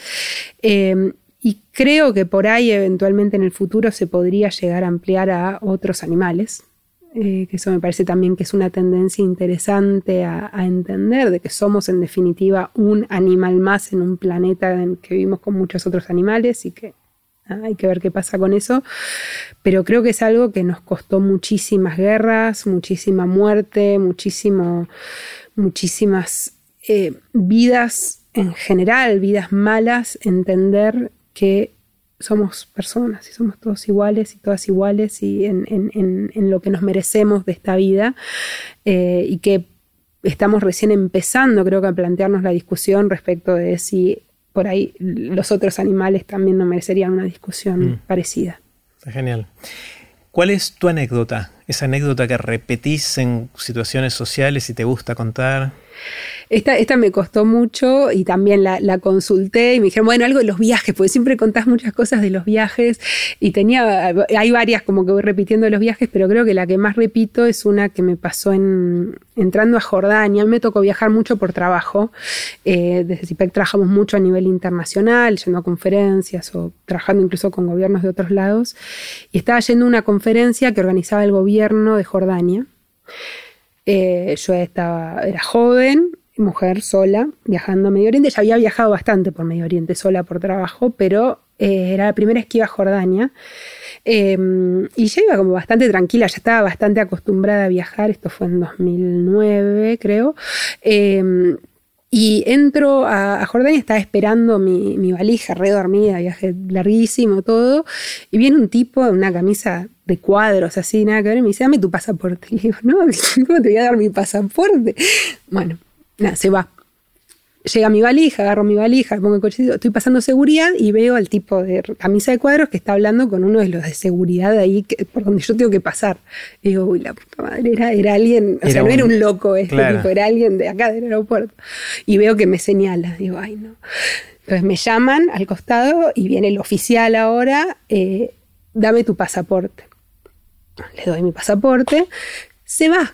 Eh, y creo que por ahí eventualmente en el futuro se podría llegar a ampliar a otros animales. eh, que eso me parece también que es una tendencia interesante a, entender, de que somos en definitiva un animal más en un planeta en que vivimos con muchos otros animales y que hay que ver qué pasa con eso, pero creo que es algo que nos costó muchísimas guerras, muchísima muerte, muchísimo, muchísimas eh, vidas en general, vidas malas, entender que somos personas y somos todos iguales y todas iguales y en, lo que nos merecemos de esta vida eh, y que estamos recién empezando creo que a plantearnos la discusión respecto de si por ahí los otros animales también no merecerían una discusión mm. parecida. genial. ¿Cuál es tu anécdota? Esa anécdota que repetís en situaciones sociales y te gusta contar. Esta, esta me costó mucho y también la, consulté y me dijeron, bueno, algo de los viajes, porque siempre contás muchas cosas de los viajes y tenía, hay varias como que voy repitiendo los viajes, pero creo que la que más repito es una que me pasó en, entrando a Jordania. A mí me tocó viajar mucho por trabajo. Eh, desde CIPEC trabajamos mucho a nivel internacional, yendo a conferencias o trabajando incluso con gobiernos de otros lados. Y estaba yendo a una conferencia que organizaba el gobierno de Jordania. Eh, yo estaba, era joven, mujer sola, viajando a Medio Oriente. Ya había viajado bastante por Medio Oriente sola por trabajo, pero eh, era la primera vez que iba a Jordania. Em, y ya iba como bastante tranquila, ya estaba bastante acostumbrada a viajar. Esto fue en 2009, creo. Y entro a, Jordania, estaba esperando mi, mi valija, re dormida, viaje larguísimo, todo. Y viene un tipo en una camisa de cuadros, así, nada que ver, y me dice, dame tu pasaporte. Y digo, no, ¿cómo te voy a dar mi pasaporte? Bueno, nada, se va. Llega mi valija, agarro mi valija, pongo el cochecito, estoy pasando seguridad y veo al tipo de camisa de cuadros que está hablando con uno de los de seguridad ahí por donde yo tengo que pasar. Y digo, uy, la puta madre, era, alguien, o sea, no era un loco este tipo, era alguien de acá del aeropuerto. Y veo que me señala, digo, ay no. Entonces me llaman al costado y viene el oficial ahora, eh, dame tu pasaporte. Le doy mi pasaporte, se va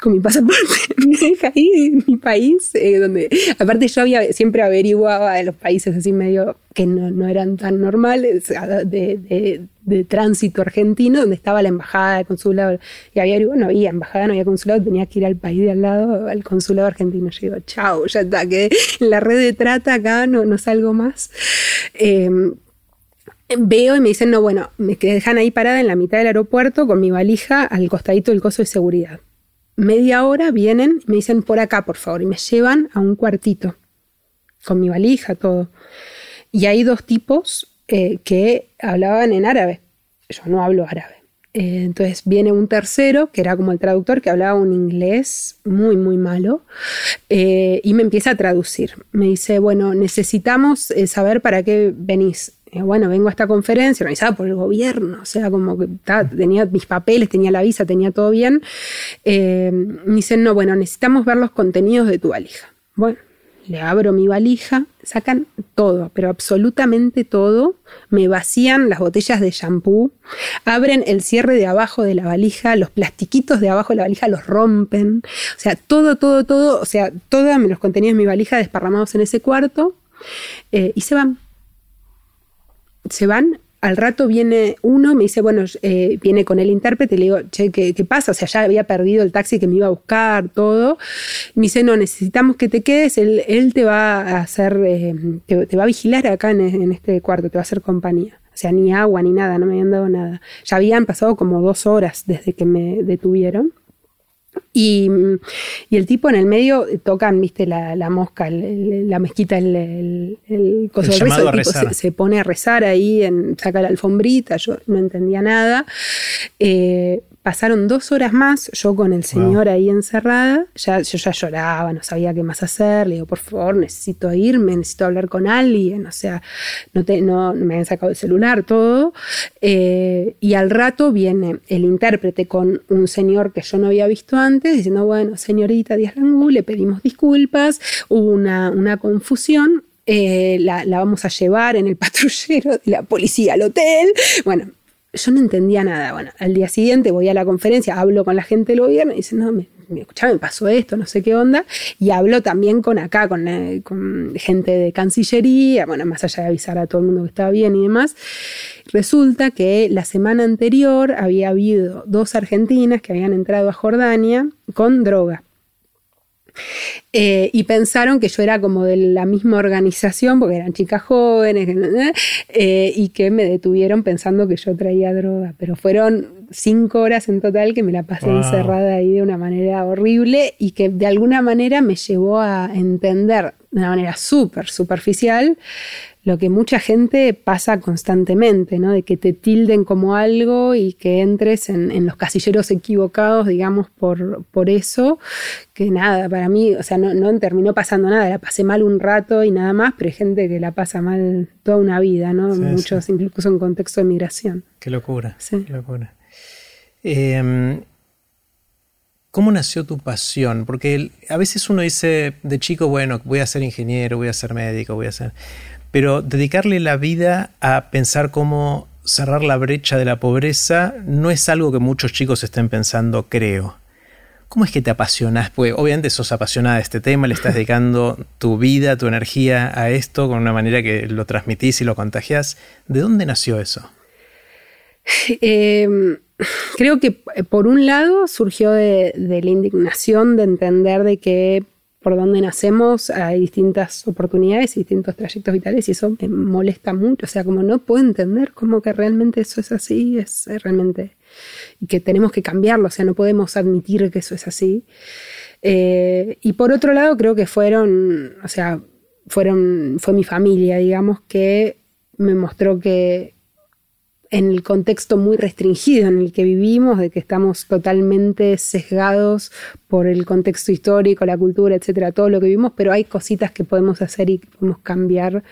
con mi pasaporte, me deja ahí mi país, eh, donde aparte yo había, siempre averiguaba de los países así medio que no, eran tan normales, de, de, tránsito argentino, donde estaba la embajada, el consulado, y había, no había embajada, no había consulado, tenía que ir al país de al lado, al consulado argentino. Yo digo, chao, ya está, que en la red de trata acá no, no salgo más. Em, veo y me dicen, no, bueno, me dejan ahí parada en la mitad del aeropuerto con mi valija al costadito del coso de seguridad media hora vienen y me dicen por acá, por favor, y me llevan a un cuartito con mi valija, todo. Y hay dos tipos eh, que hablaban en árabe. Yo no hablo árabe. Eh, entonces viene un tercero, que era como el traductor, que hablaba un inglés muy, muy malo, eh, y me empieza a traducir. Me dice, bueno, necesitamos saber para qué venís. Eh, bueno, vengo a esta conferencia organizada por el gobierno, o sea, como que tenía mis papeles, tenía la visa, tenía todo bien. Eh, me dicen, no, bueno, necesitamos ver los contenidos de tu valija. Bueno, le abro mi valija, sacan todo, pero absolutamente todo, me vacían las botellas de shampoo, abren el cierre de abajo de la valija, los plastiquitos de abajo de la valija los rompen, o sea, todo, todo, todo, o sea, todos los contenidos de mi valija desparramados en ese cuarto eh, y se van se van. Al rato viene uno, me dice, bueno, eh, viene con el intérprete, le digo, che, ¿qué, pasa? O sea, ya había perdido el taxi que me iba a buscar, todo. Me dice, no, necesitamos que te quedes, él, él te va a hacer, eh, te, va a vigilar acá en este cuarto, te va a hacer compañía. O sea, ni agua ni nada, no me habían dado nada. Ya habían pasado como dos horas desde que me detuvieron. Y, el tipo en el medio tocan, viste, la, mosca, la mezquita, el, el, coso del rezo, se, pone a rezar ahí, en, saca la alfombrita, yo no entendía nada. Eh, Pasaron dos horas más, yo con el señor ahí encerrada, ya, yo ya lloraba, no sabía qué más hacer, le digo, por favor, necesito irme, necesito hablar con alguien, o sea, no, te, no, me habían sacado el celular, todo. Eh, y al rato viene el intérprete con un señor que yo no había visto antes, diciendo, bueno, señorita Díaz Langú, le pedimos disculpas, hubo una, una confusión, eh, la, la, vamos a llevar en el patrullero de la policía al hotel. Bueno, yo no entendía nada. Bueno, al día siguiente voy a la conferencia, hablo con la gente del gobierno y dicen, no, me, escuchame, me pasó esto, no sé qué onda, y habló también con acá, con, eh, con gente de Cancillería, bueno, más allá de avisar a todo el mundo que estaba bien y demás. Resulta que la semana anterior había habido dos argentinas que habían entrado a Jordania con droga. Eh, y pensaron que yo era como de la misma organización, porque eran chicas jóvenes, eh, y que me detuvieron pensando que yo traía droga. Pero fueron cinco horas en total que me la pasé encerrada ahí de una manera horrible y que de alguna manera me llevó a entender de una manera súper superficial lo que mucha gente pasa constantemente, ¿no? De que te tilden como algo y que entres en, los casilleros equivocados, digamos, por, por eso, que nada, para mí, o sea, no, terminó pasando nada, la pasé mal un rato y nada más, pero hay gente que la pasa mal toda una vida, ¿no? Muchos incluso en contexto de migración. Qué locura, sí. qué locura. Em, ¿Cómo nació tu pasión? Porque a veces uno dice de chico, bueno, voy a ser ingeniero, voy a ser médico, voy a ser... Pero dedicarle la vida a pensar cómo cerrar la brecha de la pobreza no es algo que muchos chicos estén pensando, creo. ¿Cómo es que te apasionas? Pues obviamente sos apasionada de este tema, le estás dedicando tu vida, tu energía a esto con una manera que lo transmitís y lo contagias. ¿De dónde nació eso? Em, creo que por un lado surgió de, de la indignación de entender de que por donde nacemos hay distintas oportunidades y distintos trayectos vitales y eso me molesta mucho. O sea, como no puedo entender cómo que realmente eso es así, es realmente... y que tenemos que cambiarlo, o sea, no podemos admitir que eso es así. Eh, y por otro lado, creo que fueron, o sea, fueron, fue mi familia, digamos, que me mostró que, en el contexto muy restringido en el que vivimos, de que estamos totalmente sesgados por el contexto histórico, la cultura, etcétera, todo lo que vivimos, pero hay cositas que podemos hacer y que podemos cambiar.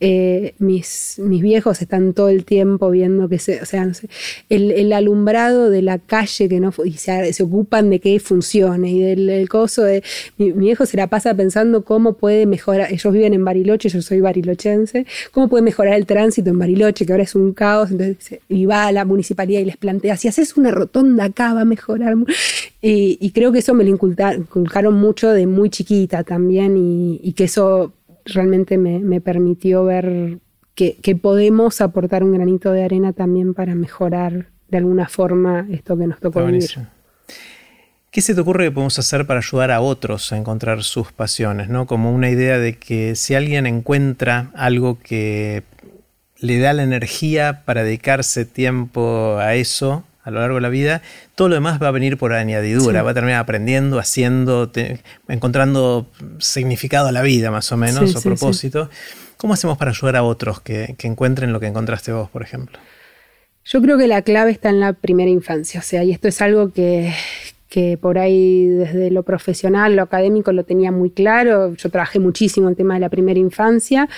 Eh, mis, mis viejos están todo el tiempo viendo que se, o sea, sé, el, alumbrado de la calle que no y se, se, ocupan de que funcione y del el coso de mi, viejo se la pasa pensando cómo puede mejorar, ellos viven en Bariloche, yo soy barilochense, cómo puede mejorar el tránsito en Bariloche, que ahora es un caos, y va a la municipalidad y les plantea, si haces una rotonda acá va a mejorar. Y, creo que eso me lo inculcaron mucho de muy chiquita también y, que eso realmente me, permitió ver que, podemos aportar un granito de arena también para mejorar de alguna forma esto que nos tocó vivir. ¿Qué se te ocurre que podemos hacer para ayudar a otros a encontrar sus pasiones? ¿no? Como una idea de que si alguien encuentra algo que le da la energía para dedicarse tiempo a eso a lo largo de la vida, todo lo demás va a venir por añadidura, va a terminar aprendiendo, haciendo, encontrando significado a la vida más o menos, o propósito. ¿Cómo hacemos para ayudar a otros que, que encuentren lo que encontraste vos, por ejemplo? Yo creo que la clave está en la primera infancia, o sea, y esto es algo que, que por ahí desde lo profesional, lo académico lo tenía muy claro. Yo trabajé muchísimo el tema de la primera infancia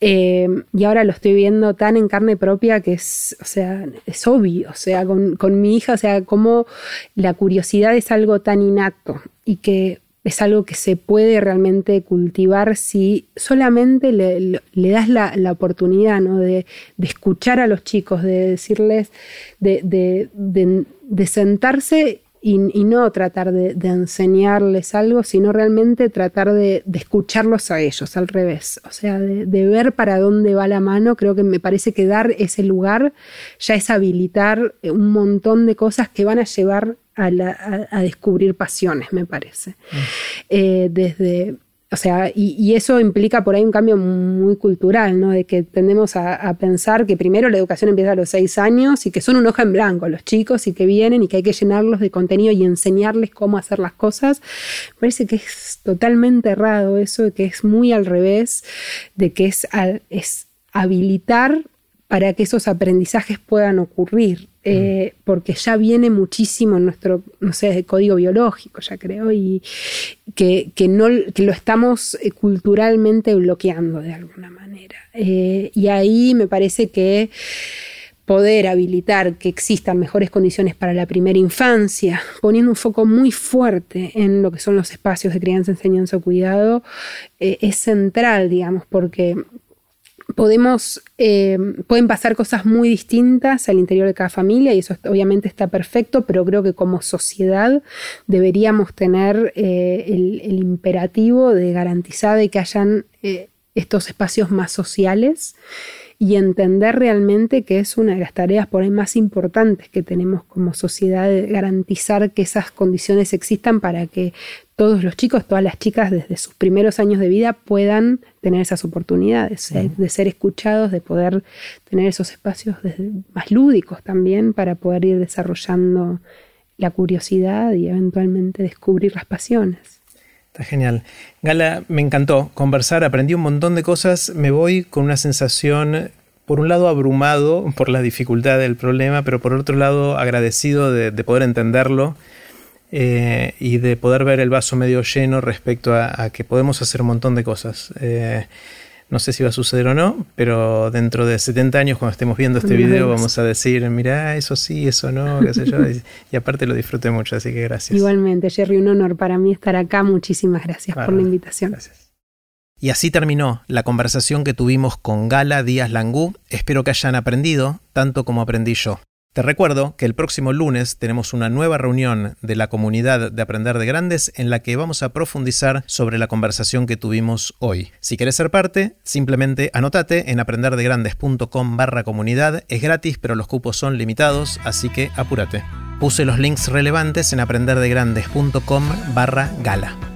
eh, y ahora lo estoy viendo tan en carne propia que es, o sea, es obvio. O sea, con, mi hija, o sea, como la curiosidad es algo tan innato y que es algo que se puede realmente cultivar si solamente le, das la, oportunidad ¿no? de, escuchar a los chicos, de decirles, de, de sentarse y, no tratar de, enseñarles algo, sino realmente tratar de, escucharlos a ellos, al revés. O sea, de, ver para dónde va la mano, creo que me parece que dar ese lugar ya es habilitar un montón de cosas que van a llevar a, descubrir pasiones, me parece. Mm. Eh, desde o sea, y, eso implica por ahí un cambio muy cultural, ¿no? De que tendemos a, pensar que primero la educación empieza a los seis años y que son un hoja en blanco los chicos y que vienen y que hay que llenarlos de contenido y enseñarles cómo hacer las cosas. Me parece que es totalmente errado eso, que es muy al revés, de que es, es habilitar para que esos aprendizajes puedan ocurrir. Eh, porque ya viene muchísimo en nuestro, no sé, código biológico, ya creo, y que, no, lo estamos eh, culturalmente bloqueando de alguna manera. Eh, y ahí me parece que poder habilitar que existan mejores condiciones para la primera infancia, poniendo un foco muy fuerte en lo que son los espacios de crianza, enseñanza o cuidado, es central, digamos, porque podemos, eh, pueden pasar cosas muy distintas al interior de cada familia y eso obviamente está perfecto, pero creo que como sociedad deberíamos tener eh, el, imperativo de garantizar de que hayan eh, estos espacios más sociales y entender realmente que es una de las tareas por ahí más importantes que tenemos como sociedad, garantizar que esas condiciones existan para que todos los chicos, todas las chicas desde sus primeros años de vida puedan tener esas oportunidades de ser escuchados, de poder tener esos espacios más lúdicos también para poder ir desarrollando la curiosidad y eventualmente descubrir las pasiones. Está genial. Gala, me encantó conversar, aprendí un montón de cosas, me voy con una sensación, por un lado abrumado por la dificultad del problema, pero por otro lado agradecido de, poder entenderlo eh, y de poder ver el vaso medio lleno respecto a, que podemos hacer un montón de cosas. Eh, no sé si va a suceder o no, pero dentro de 70 años cuando estemos viendo este video vamos a decir, mira, eso sí, eso no, qué sé yo. Y, aparte lo disfruté mucho, así que gracias. Igualmente, Jerry, un honor para mí estar acá. Muchísimas gracias por la invitación. Gracias. Y así terminó la conversación que tuvimos con Gala Díaz Langú. Espero que hayan aprendido tanto como aprendí yo. Te recuerdo que el próximo lunes tenemos una nueva reunión de la comunidad de Aprender de Grandes en la que vamos a profundizar sobre la conversación que tuvimos hoy. Si quieres ser parte, simplemente anotate en aprenderdegrandes.com barra comunidad. Es gratis, pero los cupos son limitados, así que apúrate. Puse los links relevantes en aprenderdegrandes.com barra gala.